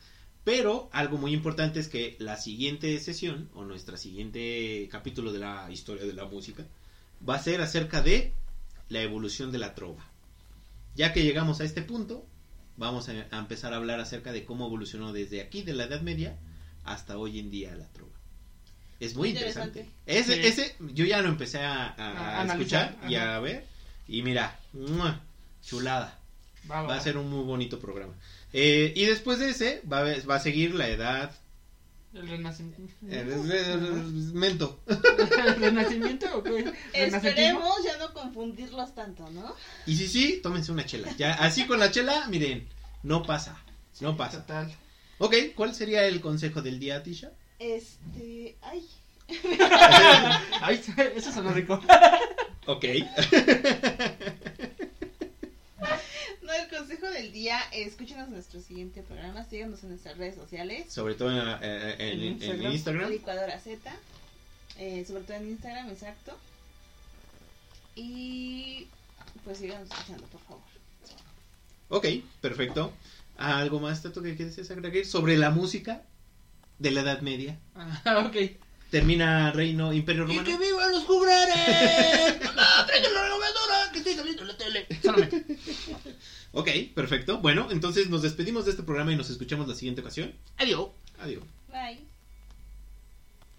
Speaker 3: Pero algo muy importante es que la siguiente sesión, o nuestra siguiente capítulo de la historia de la música, va a ser acerca de la evolución de la trova. Ya que llegamos a este punto, vamos a, a empezar a hablar acerca de cómo evolucionó desde aquí, de la Edad Media, hasta hoy en día la trova. Es muy
Speaker 5: Interesante.
Speaker 3: interesante. Ese,
Speaker 4: Sí.
Speaker 3: ese, yo ya lo empecé a, a-
Speaker 4: A
Speaker 3: a
Speaker 4: analizar,
Speaker 3: escuchar y
Speaker 4: ajá.
Speaker 3: a ver. Y mira, ¡mua! chulada.
Speaker 4: Va, va,
Speaker 3: Va a ser un muy bonito programa. Eh, y después de ese, va a, ver- va a seguir la edad.
Speaker 4: El renacimiento.
Speaker 3: El mento.
Speaker 4: ¿El [laughs] renacimiento o qué? ¿Renacentismo?
Speaker 5: Esperemos ya no confundirlos tanto, ¿no?
Speaker 3: Y si sí, tómense una chela. Ya, así con la chela, miren, no pasa. No pasa.
Speaker 4: Total.
Speaker 3: Ok, ¿cuál sería el consejo del día, Tisha?
Speaker 5: Este. Ay. [laughs]
Speaker 4: Ay, eso sonó rico.
Speaker 3: Ok.
Speaker 5: No, el consejo del día, escúchenos nuestro siguiente programa, síganos en nuestras redes sociales.
Speaker 3: Sobre todo en, eh, en- en- en Instagram.
Speaker 5: Licuadora Z. eh, sobre todo en Instagram, exacto. Y pues síganos escuchando, por favor.
Speaker 3: Ok, perfecto. ¿Algo más, Tato, que quieres agregar sobre la música de la Edad Media?
Speaker 4: Ah, [laughs] ok.
Speaker 3: Termina Reino Imperio
Speaker 4: ¡Y
Speaker 3: Romano.
Speaker 4: que vivan los juglares! [laughs] ¡No, traigan la! ¡Que estoy saliendo en la tele! Solamente. [laughs]
Speaker 3: Ok, perfecto. Bueno, entonces nos despedimos de este programa y nos escuchamos la siguiente ocasión.
Speaker 4: Adiós.
Speaker 3: Adiós.